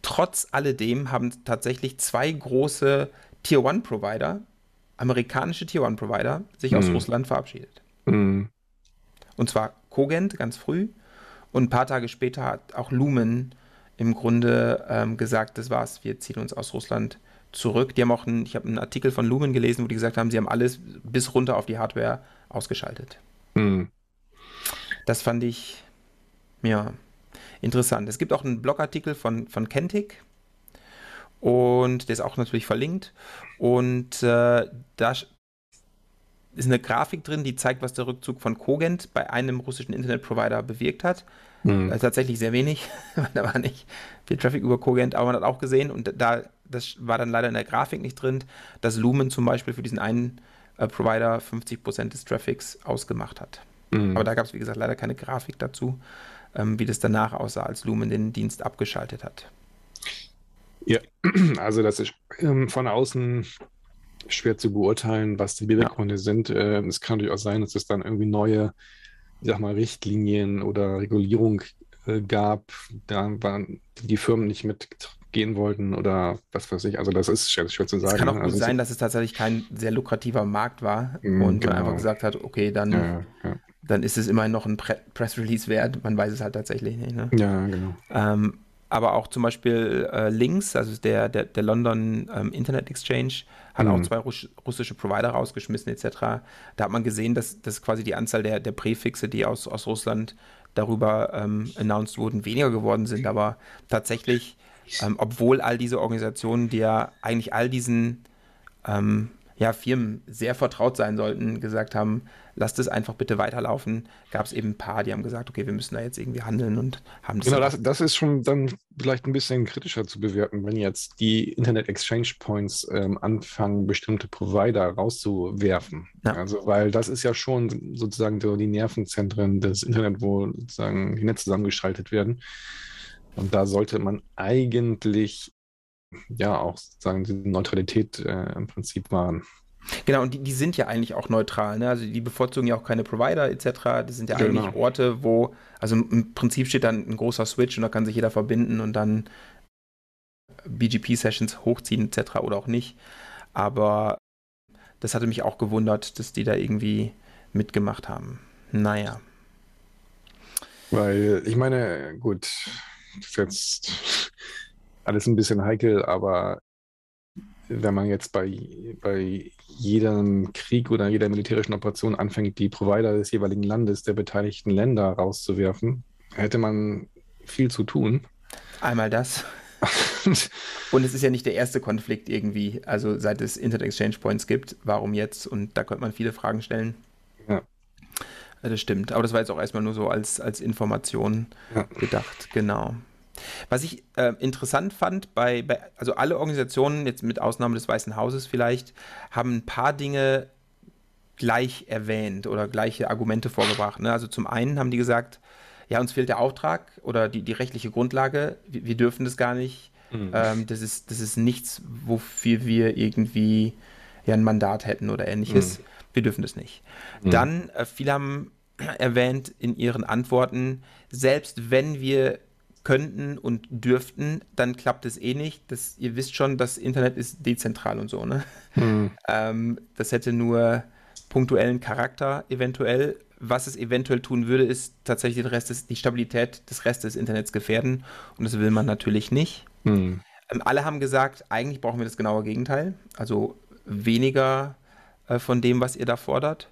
Trotz alledem haben tatsächlich zwei große Tier One Provider, amerikanische Tier One Provider, sich mhm. aus Russland verabschiedet. Mhm. Und zwar Kogent ganz früh und ein paar Tage später hat auch Lumen im Grunde ähm, gesagt, das war's, wir ziehen uns aus Russland zurück. Die haben auch einen, ich habe einen Artikel von Lumen gelesen, wo die gesagt haben, sie haben alles bis runter auf die Hardware ausgeschaltet. Mhm. Das fand ich, ja, interessant. Es gibt auch einen Blogartikel von, von Kentic und der ist auch natürlich verlinkt. Und äh, da ist eine Grafik drin, die zeigt, was der Rückzug von Kogent bei einem russischen Internetprovider bewirkt hat. Mhm. Äh, tatsächlich sehr wenig, da war nicht viel Traffic über Kogent, aber man hat auch gesehen, und da, das war dann leider in der Grafik nicht drin, dass Lumen zum Beispiel für diesen einen äh, Provider 50% des Traffics ausgemacht hat. Mhm. Aber da gab es, wie gesagt, leider keine Grafik dazu, ähm, wie das danach aussah, als Lumen den Dienst abgeschaltet hat. Ja, also das ist ähm, von außen schwer zu beurteilen, was die Beweggründe ja. sind. Äh, es kann durchaus sein, dass es dann irgendwie neue, ich sag mal, Richtlinien oder Regulierung äh, gab, da waren die Firmen nicht mitgehen wollten oder was weiß ich. Also das ist schwer, schwer zu sagen. Es kann auch gut also sein, dass es tatsächlich kein sehr lukrativer Markt war mm, und genau. man einfach gesagt hat, okay, dann, ja, ja. dann ist es immerhin noch ein Pre Press Release wert. Man weiß es halt tatsächlich nicht. Ne? Ja, genau. Ähm, aber auch zum Beispiel äh, Links, also der, der, der London ähm, Internet Exchange, hat mhm. auch zwei Russ russische Provider rausgeschmissen etc. Da hat man gesehen, dass, dass quasi die Anzahl der, der Präfixe, die aus, aus Russland darüber ähm, announced wurden, weniger geworden sind. Aber tatsächlich, ähm, obwohl all diese Organisationen, die ja eigentlich all diesen ähm, ja, Firmen sehr vertraut sein sollten, gesagt haben, lasst es einfach bitte weiterlaufen, gab es eben ein paar, die haben gesagt, okay, wir müssen da jetzt irgendwie handeln und haben das. Genau, das, das ist schon dann vielleicht ein bisschen kritischer zu bewerten, wenn jetzt die Internet Exchange Points ähm, anfangen, bestimmte Provider rauszuwerfen. Ja. Also, weil das ist ja schon sozusagen so die Nervenzentren des Internet, wo sozusagen die Netze zusammengeschaltet werden. Und da sollte man eigentlich ja auch sagen, die Neutralität äh, im Prinzip wahren. Genau, und die, die sind ja eigentlich auch neutral. Ne? Also die bevorzugen ja auch keine Provider etc. Das sind ja genau. eigentlich Orte, wo, also im Prinzip steht dann ein großer Switch und da kann sich jeder verbinden und dann BGP-Sessions hochziehen etc. oder auch nicht. Aber das hatte mich auch gewundert, dass die da irgendwie mitgemacht haben. Naja. Weil, ich meine, gut, jetzt alles ein bisschen heikel, aber wenn man jetzt bei, bei jedem Krieg oder jeder militärischen Operation anfängt, die Provider des jeweiligen Landes, der beteiligten Länder rauszuwerfen, hätte man viel zu tun. Einmal das. und es ist ja nicht der erste Konflikt irgendwie, also seit es Internet Exchange Points gibt, warum jetzt? Und da könnte man viele Fragen stellen. Ja. Das stimmt, aber das war jetzt auch erstmal nur so als, als Information ja. gedacht, genau. Was ich äh, interessant fand, bei, bei, also alle Organisationen, jetzt mit Ausnahme des Weißen Hauses vielleicht, haben ein paar Dinge gleich erwähnt oder gleiche Argumente vorgebracht. Ne? Also zum einen haben die gesagt, ja, uns fehlt der Auftrag oder die, die rechtliche Grundlage, wir, wir dürfen das gar nicht. Mhm. Ähm, das, ist, das ist nichts, wofür wir irgendwie ja, ein Mandat hätten oder ähnliches. Mhm. Wir dürfen das nicht. Mhm. Dann, äh, viele haben erwähnt in ihren Antworten, selbst wenn wir könnten und dürften, dann klappt es eh nicht. Das, ihr wisst schon, das Internet ist dezentral und so, ne? Mhm. Ähm, das hätte nur punktuellen Charakter eventuell. Was es eventuell tun würde, ist tatsächlich den Rest des, die Stabilität des Restes des Internets gefährden. Und das will man natürlich nicht. Mhm. Ähm, alle haben gesagt, eigentlich brauchen wir das genaue Gegenteil. Also weniger äh, von dem, was ihr da fordert.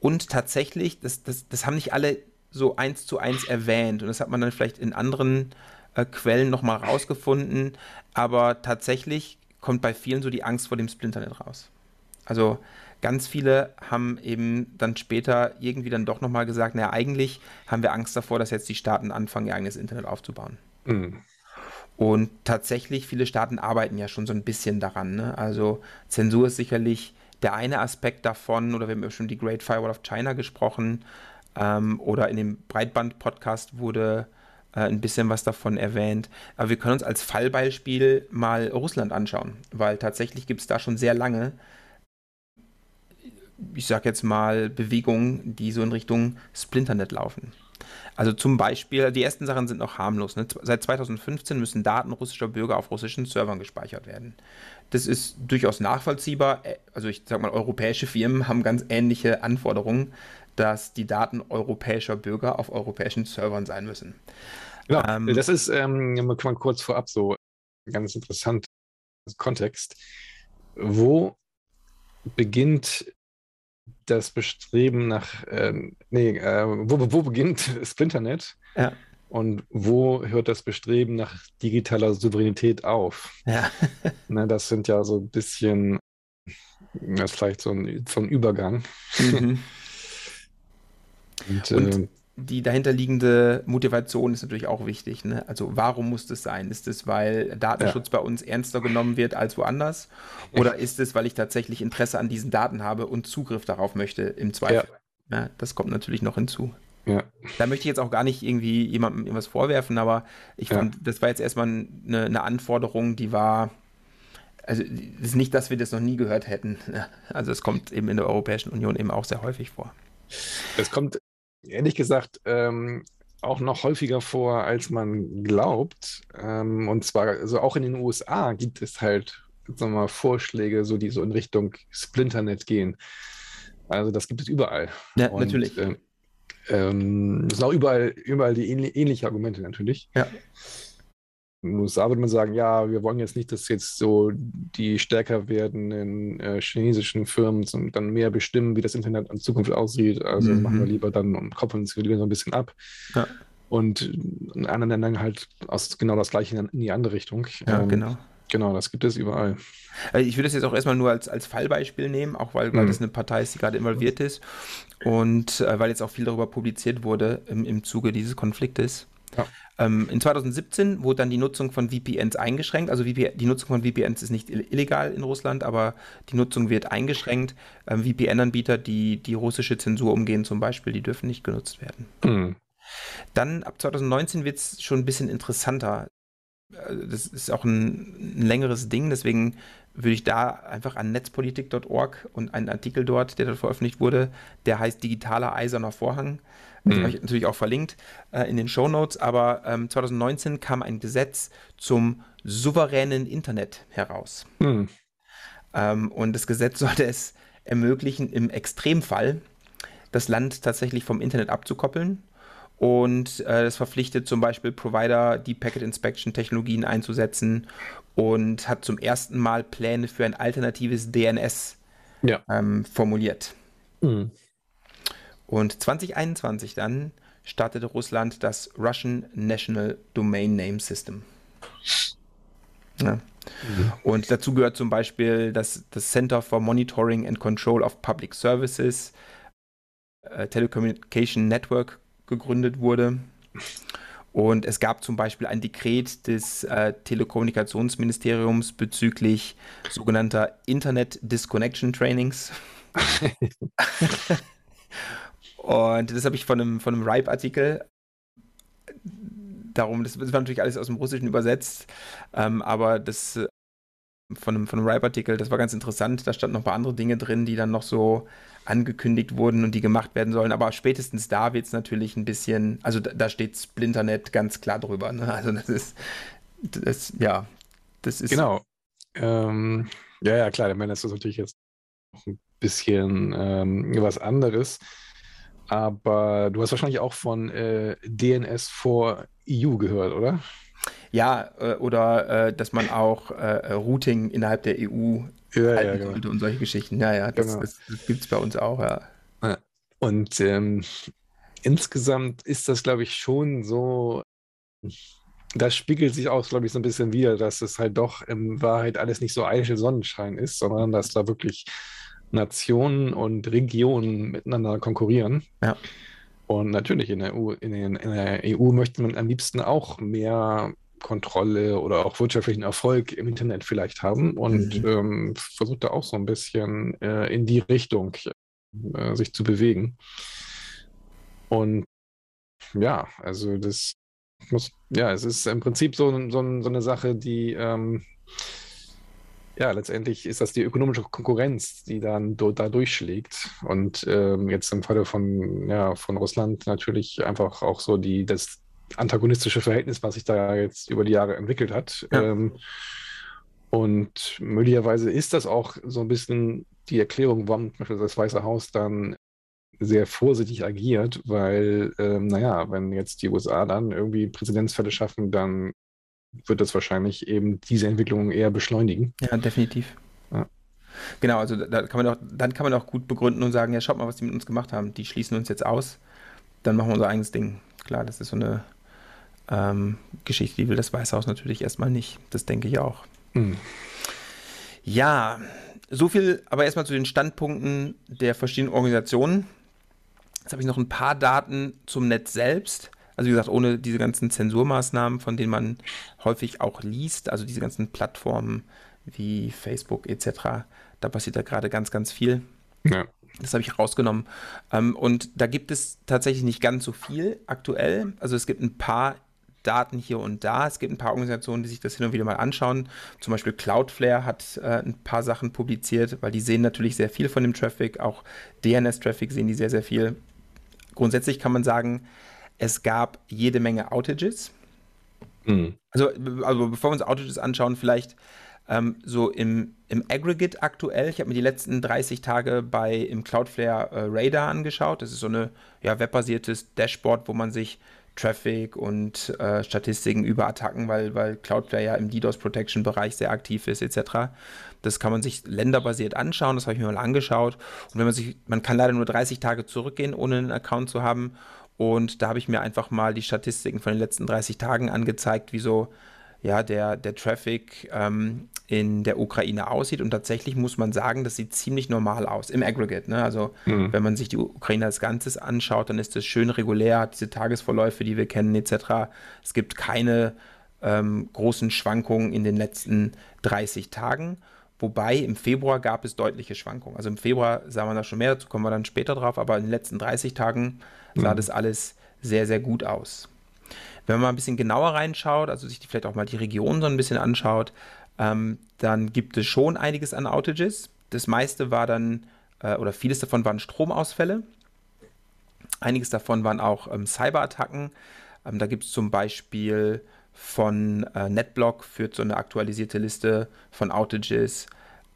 Und tatsächlich, das, das, das haben nicht alle so eins zu eins erwähnt. Und das hat man dann vielleicht in anderen äh, Quellen nochmal rausgefunden. Aber tatsächlich kommt bei vielen so die Angst vor dem Splinternet raus. Also ganz viele haben eben dann später irgendwie dann doch nochmal gesagt, naja, eigentlich haben wir Angst davor, dass jetzt die Staaten anfangen, ihr eigenes Internet aufzubauen. Mhm. Und tatsächlich, viele Staaten arbeiten ja schon so ein bisschen daran. Ne? Also Zensur ist sicherlich der eine Aspekt davon, oder wir haben ja schon die Great Firewall of China gesprochen, ähm, oder in dem Breitband-Podcast wurde äh, ein bisschen was davon erwähnt. Aber wir können uns als Fallbeispiel mal Russland anschauen, weil tatsächlich gibt es da schon sehr lange, ich sag jetzt mal, Bewegungen, die so in Richtung Splinternet laufen. Also zum Beispiel, die ersten Sachen sind noch harmlos. Ne? Seit 2015 müssen Daten russischer Bürger auf russischen Servern gespeichert werden. Das ist durchaus nachvollziehbar. Also ich sag mal, europäische Firmen haben ganz ähnliche Anforderungen, dass die Daten europäischer Bürger auf europäischen Servern sein müssen. Genau, ähm, das ist ähm, mal kurz vorab so ganz interessant Kontext. Wo beginnt das Bestreben nach, äh, nee, äh, wo, wo beginnt Splinternet? Ja. Und wo hört das Bestreben nach digitaler Souveränität auf? Ja. ne, das sind ja so ein bisschen, das ist vielleicht so ein, so ein Übergang. Mhm. Und, Und äh, die dahinterliegende Motivation ist natürlich auch wichtig. Ne? Also warum muss das sein? Ist es, weil Datenschutz ja. bei uns ernster genommen wird als woanders? Oder ist es, weil ich tatsächlich Interesse an diesen Daten habe und Zugriff darauf möchte im Zweifel? Ja. ja das kommt natürlich noch hinzu. Da möchte ich jetzt auch gar nicht irgendwie jemandem irgendwas vorwerfen, aber ich fand, das war jetzt erstmal eine, eine Anforderung, die war, also es ist nicht, dass wir das noch nie gehört hätten. Also es kommt eben in der Europäischen Union eben auch sehr häufig vor. Es kommt ehrlich gesagt ähm, auch noch häufiger vor, als man glaubt. Ähm, und zwar, also auch in den USA gibt es halt sagen wir mal, Vorschläge, so die so in Richtung Splinternet gehen. Also das gibt es überall. Ja, und, natürlich. Äh, ähm, das sind auch überall, überall die ähnliche Argumente natürlich. Ja. In den USA würde man sagen, ja, wir wollen jetzt nicht, dass jetzt so die stärker werdenden äh, chinesischen Firmen dann mehr bestimmen, wie das Internet in Zukunft aussieht. Also mhm. machen wir lieber dann und koppeln uns lieber so ein bisschen ab. Ja. Und in anderen Ländern halt aus genau das gleiche in die andere Richtung. Ja, ähm, genau. Genau, das gibt es überall. Äh, ich würde das jetzt auch erstmal nur als, als Fallbeispiel nehmen, auch weil, weil mhm. das eine Partei ist, die gerade involviert ist und äh, weil jetzt auch viel darüber publiziert wurde im, im Zuge dieses Konfliktes. Ja. Ähm, in 2017 wurde dann die Nutzung von VPNs eingeschränkt. Also VPN, die Nutzung von VPNs ist nicht illegal in Russland, aber die Nutzung wird eingeschränkt. Ähm, VPN-Anbieter, die die russische Zensur umgehen zum Beispiel, die dürfen nicht genutzt werden. Mhm. Dann ab 2019 wird es schon ein bisschen interessanter. Äh, das ist auch ein, ein längeres Ding, deswegen würde ich da einfach an netzpolitik.org und einen Artikel dort, der dort veröffentlicht wurde, der heißt Digitaler Eiserner Vorhang. Den mhm. habe ich natürlich auch verlinkt äh, in den Show Notes. Aber ähm, 2019 kam ein Gesetz zum souveränen Internet heraus. Mhm. Ähm, und das Gesetz sollte es ermöglichen, im Extremfall das Land tatsächlich vom Internet abzukoppeln. Und äh, das verpflichtet zum Beispiel Provider, die Packet Inspection Technologien einzusetzen und hat zum ersten Mal Pläne für ein alternatives DNS ja. ähm, formuliert. Mhm. Und 2021 dann startete Russland das Russian National Domain Name System. Ja. Mhm. Und dazu gehört zum Beispiel das, das Center for Monitoring and Control of Public Services, äh, Telecommunication Network gegründet wurde. Und es gab zum Beispiel ein Dekret des äh, Telekommunikationsministeriums bezüglich sogenannter Internet Disconnection Trainings. Und das habe ich von einem, von einem Ripe-Artikel. Darum, das, war natürlich alles aus dem Russischen übersetzt, ähm, aber das äh, von einem, von einem Ripe-Artikel, das war ganz interessant. Da standen noch ein paar andere Dinge drin, die dann noch so angekündigt wurden und die gemacht werden sollen. Aber spätestens da wird es natürlich ein bisschen, also da, da, steht Splinternet ganz klar drüber. Ne? Also das ist, das, ja, das ist. Genau. Ähm, ja, ja, klar, ich meine, das ist natürlich jetzt ein bisschen ähm, was anderes. Aber du hast wahrscheinlich auch von äh, DNS vor EU gehört, oder? Ja, äh, oder äh, dass man auch äh, Routing innerhalb der EU ja, halten ja, genau. sollte und solche Geschichten. Ja, ja, das, genau. das, das gibt es bei uns auch, ja. Und ähm, insgesamt ist das, glaube ich, schon so, das spiegelt sich auch, glaube ich, so ein bisschen wieder, dass es halt doch in Wahrheit alles nicht so eitel Sonnenschein ist, sondern dass da wirklich Nationen und Regionen miteinander konkurrieren. Ja. Und natürlich in der EU, in, den, in der EU möchte man am liebsten auch mehr Kontrolle oder auch wirtschaftlichen Erfolg im Internet vielleicht haben und mhm. ähm, versucht da auch so ein bisschen äh, in die Richtung äh, sich zu bewegen. Und ja, also das muss, ja, es ist im Prinzip so, so, so eine Sache, die ähm, ja, letztendlich ist das die ökonomische Konkurrenz, die dann da durchschlägt. Und ähm, jetzt im Falle von, ja, von Russland natürlich einfach auch so die, das antagonistische Verhältnis, was sich da jetzt über die Jahre entwickelt hat. Ja. Ähm, und möglicherweise ist das auch so ein bisschen die Erklärung, warum zum Beispiel das Weiße Haus dann sehr vorsichtig agiert, weil, ähm, naja, wenn jetzt die USA dann irgendwie Präzedenzfälle schaffen, dann wird das wahrscheinlich eben diese Entwicklung eher beschleunigen. Ja, definitiv. Ja. Genau, also da kann man auch, dann kann man auch gut begründen und sagen, ja, schaut mal, was die mit uns gemacht haben. Die schließen uns jetzt aus, dann machen wir unser eigenes Ding. Klar, das ist so eine ähm, Geschichte, die will das Weiße Haus natürlich erstmal nicht. Das denke ich auch. Mhm. Ja, so viel aber erstmal zu den Standpunkten der verschiedenen Organisationen. Jetzt habe ich noch ein paar Daten zum Netz selbst. Also wie gesagt, ohne diese ganzen Zensurmaßnahmen, von denen man häufig auch liest, also diese ganzen Plattformen wie Facebook etc., da passiert da gerade ganz, ganz viel. Ja. Das habe ich rausgenommen. Ähm, und da gibt es tatsächlich nicht ganz so viel aktuell. Also es gibt ein paar Daten hier und da. Es gibt ein paar Organisationen, die sich das hin und wieder mal anschauen. Zum Beispiel Cloudflare hat äh, ein paar Sachen publiziert, weil die sehen natürlich sehr viel von dem Traffic. Auch DNS-Traffic sehen die sehr, sehr viel. Grundsätzlich kann man sagen, es gab jede Menge Outages. Mhm. Also, also bevor wir uns Outages anschauen, vielleicht ähm, so im, im Aggregate aktuell. Ich habe mir die letzten 30 Tage bei im Cloudflare äh, Radar angeschaut. Das ist so eine ja, webbasiertes Dashboard, wo man sich Traffic und äh, Statistiken über Attacken, weil, weil Cloudflare ja im DDoS-Protection-Bereich sehr aktiv ist, etc. Das kann man sich länderbasiert anschauen, das habe ich mir mal angeschaut. Und wenn man sich, man kann leider nur 30 Tage zurückgehen, ohne einen Account zu haben. Und da habe ich mir einfach mal die Statistiken von den letzten 30 Tagen angezeigt, wie so ja, der, der Traffic ähm, in der Ukraine aussieht. Und tatsächlich muss man sagen, das sieht ziemlich normal aus im Aggregate. Ne? Also mhm. wenn man sich die Ukraine als Ganzes anschaut, dann ist das schön regulär, hat diese Tagesverläufe, die wir kennen, etc. Es gibt keine ähm, großen Schwankungen in den letzten 30 Tagen. Wobei im Februar gab es deutliche Schwankungen. Also im Februar sah man da schon mehr, dazu kommen wir dann später drauf, aber in den letzten 30 Tagen sah mhm. das alles sehr, sehr gut aus. Wenn man mal ein bisschen genauer reinschaut, also sich vielleicht auch mal die Region so ein bisschen anschaut, ähm, dann gibt es schon einiges an Outages. Das meiste war dann, äh, oder vieles davon waren Stromausfälle. Einiges davon waren auch ähm, Cyberattacken. Ähm, da gibt es zum Beispiel von äh, NetBlock führt so eine aktualisierte Liste von Outages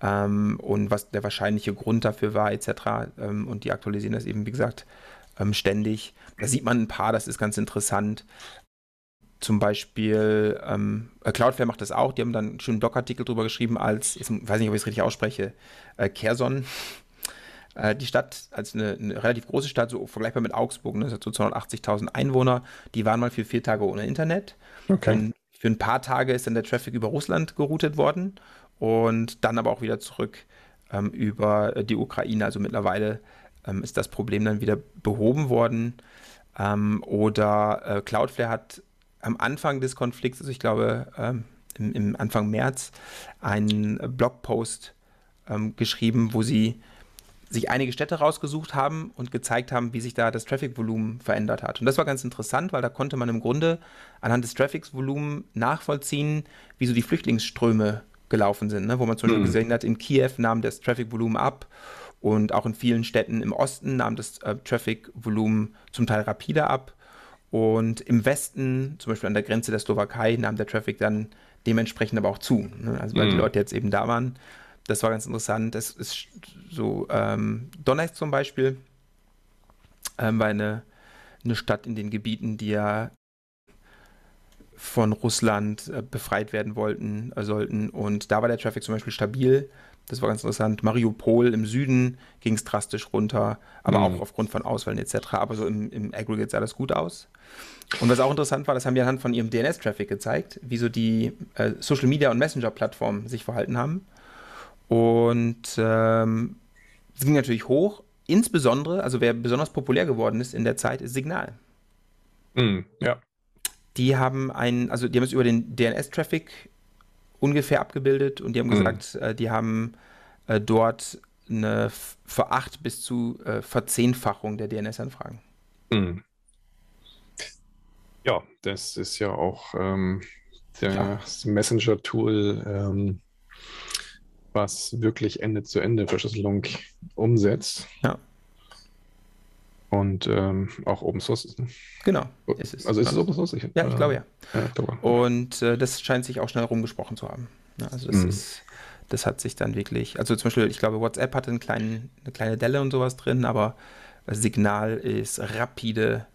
ähm, und was der wahrscheinliche Grund dafür war, etc. Ähm, und die aktualisieren das eben, wie gesagt, ähm, ständig. Da sieht man ein paar, das ist ganz interessant. Zum Beispiel, ähm, äh, Cloudflare macht das auch, die haben dann einen schönen Blog-Artikel drüber geschrieben, als, ich weiß nicht, ob ich es richtig ausspreche, äh, Kherson. Äh, die Stadt, als eine, eine, relativ große Stadt, so vergleichbar mit Augsburg, ne, das hat so 280.000 Einwohner, die waren mal für vier Tage ohne Internet. Okay. Dann für ein paar Tage ist dann der Traffic über Russland geroutet worden und dann aber auch wieder zurück ähm, über die Ukraine. Also mittlerweile ähm, ist das Problem dann wieder behoben worden. Ähm, oder äh, Cloudflare hat am Anfang des Konflikts, also ich glaube ähm, im, im, Anfang März, einen Blogpost ähm, geschrieben, wo sie sich einige Städte rausgesucht haben und gezeigt haben, wie sich da das Traffic-Volumen verändert hat. Und das war ganz interessant, weil da konnte man im Grunde anhand des Traffic-Volumens nachvollziehen, wie so die Flüchtlingsströme gelaufen sind. Ne? Wo man zum Beispiel mhm. gesehen hat, in Kiew nahm das Traffic-Volumen ab und auch in vielen Städten im Osten nahm das äh, Traffic-Volumen zum Teil rapide ab. Und im Westen, zum Beispiel an der Grenze der Slowakei, nahm der Traffic dann dementsprechend aber auch zu. Ne? Also weil mhm. die Leute jetzt eben da waren. Das war ganz interessant. Das ist so, ähm, Donetsk zum Beispiel ähm, war eine, eine Stadt in den Gebieten, die ja von Russland äh, befreit werden wollten, äh, sollten. Und da war der Traffic zum Beispiel stabil. Das war ganz interessant. Mariupol im Süden ging es drastisch runter, aber mhm. auch aufgrund von Ausfällen etc. Aber so im, im Aggregate sah das gut aus. Und was auch interessant war, das haben wir anhand von ihrem DNS-Traffic gezeigt, wie so die äh, Social Media und Messenger-Plattformen sich verhalten haben. Und ähm, es ging natürlich hoch. Insbesondere, also wer besonders populär geworden ist in der Zeit, ist Signal. Mhm, ja. die haben ein, also die haben es über den DNS-Traffic ungefähr abgebildet und die haben mhm. gesagt, äh, die haben äh, dort eine Veracht bis zu äh, Verzehnfachung der DNS-Anfragen. Mhm. Ja, das ist ja auch ähm, das Messenger-Tool, ähm, was wirklich Ende-zu-Ende-Verschlüsselung umsetzt. Ja. Und ähm, auch Open Source ist. Ne? Genau. Ist es. Also ist es Open Source? Ich, ja, ich glaube ja. ja ich glaube. Und äh, das scheint sich auch schnell rumgesprochen zu haben. Ja, also das mhm. ist, das hat sich dann wirklich, also zum Beispiel, ich glaube, WhatsApp hatte einen kleinen, eine kleine Delle und sowas drin, aber Signal ist rapide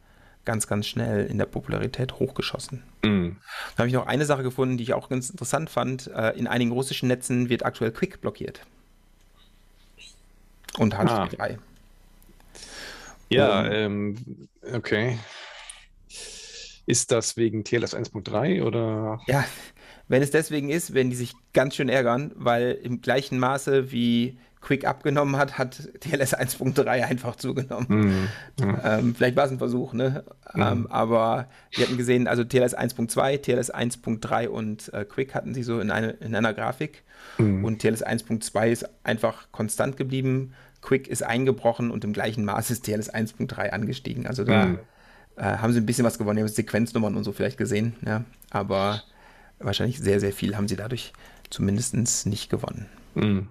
ganz, ganz schnell in der Popularität hochgeschossen. Mhm. Da habe ich noch eine Sache gefunden, die ich auch ganz interessant fand. Äh, in einigen russischen Netzen wird aktuell Quick blockiert. Und HTTP ah. 3. Ja, um, ähm, okay. Ist das wegen TLS 1.3 oder? Ja, wenn es deswegen ist, werden die sich ganz schön ärgern, weil im gleichen Maße wie Quick abgenommen hat, hat TLS 1.3 einfach zugenommen. Mhm. Mhm. Ähm, vielleicht war es ein Versuch, ne? Mhm. Ähm, aber wir hatten gesehen, also TLS 1.2, TLS 1.3 und äh, Quick hatten sie so in, eine, in einer Grafik. Mhm. Und TLS 1.2 ist einfach konstant geblieben. Quick ist eingebrochen und im gleichen Maße ist TLS 1.3 angestiegen. Also da äh, haben sie ein bisschen was gewonnen. Die haben Sequenznummern und so vielleicht gesehen, ja. Aber wahrscheinlich sehr, sehr viel haben sie dadurch zumindest nicht gewonnen. Mhm.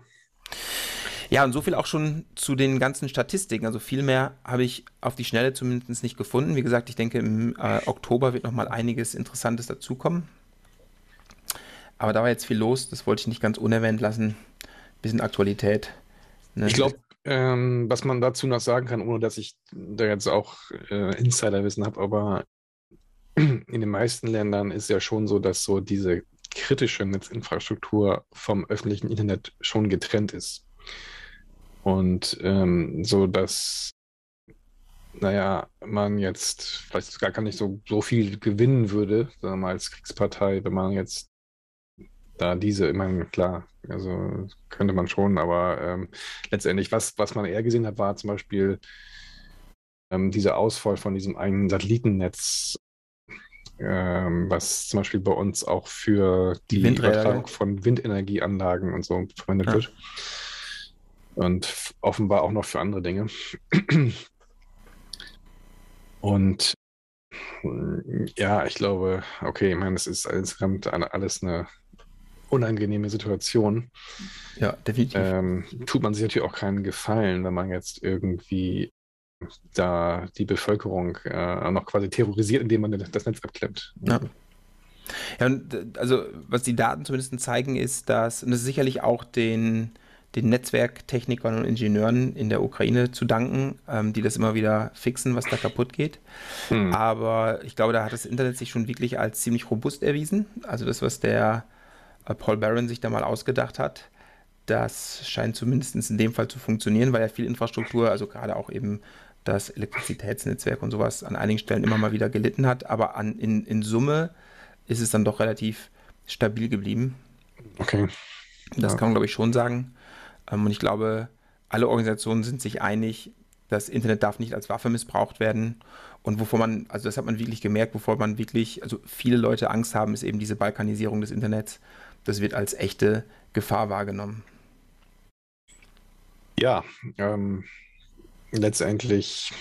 Ja, und so viel auch schon zu den ganzen Statistiken. Also viel mehr habe ich auf die Schnelle zumindest nicht gefunden. Wie gesagt, ich denke, im äh, Oktober wird noch mal einiges Interessantes dazukommen. Aber da war jetzt viel los, das wollte ich nicht ganz unerwähnt lassen. Bisschen Aktualität. Ne? Ich glaube, ähm, was man dazu noch sagen kann, ohne dass ich da jetzt auch äh, Insiderwissen habe, aber in den meisten Ländern ist ja schon so, dass so diese kritische Netzinfrastruktur vom öffentlichen Internet schon getrennt ist. Und ähm, so, dass, naja, man jetzt vielleicht gar nicht so, so viel gewinnen würde, sagen wir mal als Kriegspartei, wenn man jetzt da diese, ich meine, klar, also könnte man schon, aber ähm, letztendlich, was, was man eher gesehen hat, war zum Beispiel ähm, dieser Ausfall von diesem einen Satellitennetz, ähm, was zum Beispiel bei uns auch für die, die Übertragung von Windenergieanlagen und so verwendet ja. wird. Und offenbar auch noch für andere Dinge. Und ja, ich glaube, okay, ich meine, es ist insgesamt alles eine unangenehme Situation. Ja, definitiv. Ähm, tut man sich natürlich auch keinen Gefallen, wenn man jetzt irgendwie da die Bevölkerung äh, noch quasi terrorisiert, indem man das Netz abklemmt. Ja. Ja, und also was die Daten zumindest zeigen, ist, dass, und das ist sicherlich auch den, den Netzwerktechnikern und Ingenieuren in der Ukraine zu danken, ähm, die das immer wieder fixen, was da kaputt geht. Hm. Aber ich glaube, da hat das Internet sich schon wirklich als ziemlich robust erwiesen. Also das, was der äh, Paul Barron sich da mal ausgedacht hat, das scheint zumindest in dem Fall zu funktionieren, weil ja viel Infrastruktur, also gerade auch eben das Elektrizitätsnetzwerk und sowas an einigen Stellen immer mal wieder gelitten hat. Aber an, in, in Summe ist es dann doch relativ stabil geblieben. Okay. Das ja. kann man, glaube ich, schon sagen. Ähm, und ich glaube, alle Organisationen sind sich einig, das Internet darf nicht als Waffe missbraucht werden. Und wovor man, also das hat man wirklich gemerkt, wovor man wirklich, also viele Leute Angst haben, ist eben diese Balkanisierung des Internets. Das wird als echte Gefahr wahrgenommen. Ja, ähm, letztendlich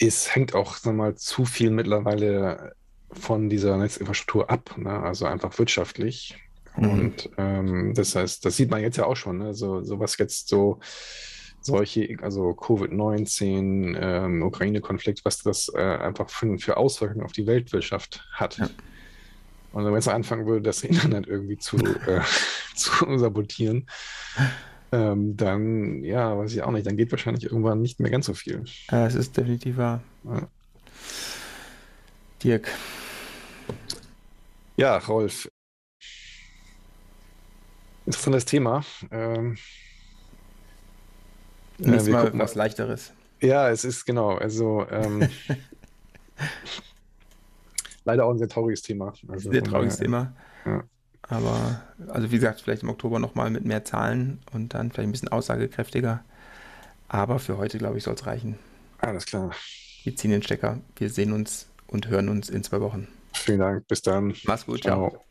es hängt auch mal zu viel mittlerweile von dieser Netzinfrastruktur ab, ne? also einfach wirtschaftlich. Mhm. Und ähm, das heißt, das sieht man jetzt ja auch schon, ne? so, so was jetzt so solche, also Covid-19, ähm, Ukraine-Konflikt, was das äh, einfach für, für, Auswirkungen auf die Weltwirtschaft hat. Ja. Und wenn es anfangen würde, das Internet irgendwie zu, äh, zu sabotieren, ähm, dann, ja, weiß ich auch nicht, dann geht wahrscheinlich irgendwann nicht mehr ganz so viel. Es ist definitiv wahr. Ja. Dirk. Ja, Rolf, interessantes Thema. Ähm, Nächstes äh, Mal was Leichteres. Ja, es ist genau. Also ähm, leider auch ein sehr trauriges Thema. Also, sehr trauriges Thema. Ja. Aber, also wie gesagt, vielleicht im Oktober nochmal mit mehr Zahlen und dann vielleicht ein bisschen aussagekräftiger. Aber für heute, glaube ich, soll es reichen. Alles klar. Wir ziehen den Stecker. Wir sehen uns und hören uns in zwei Wochen. Vielen Dank. Bis dann. Mach's gut. ciao. ciao.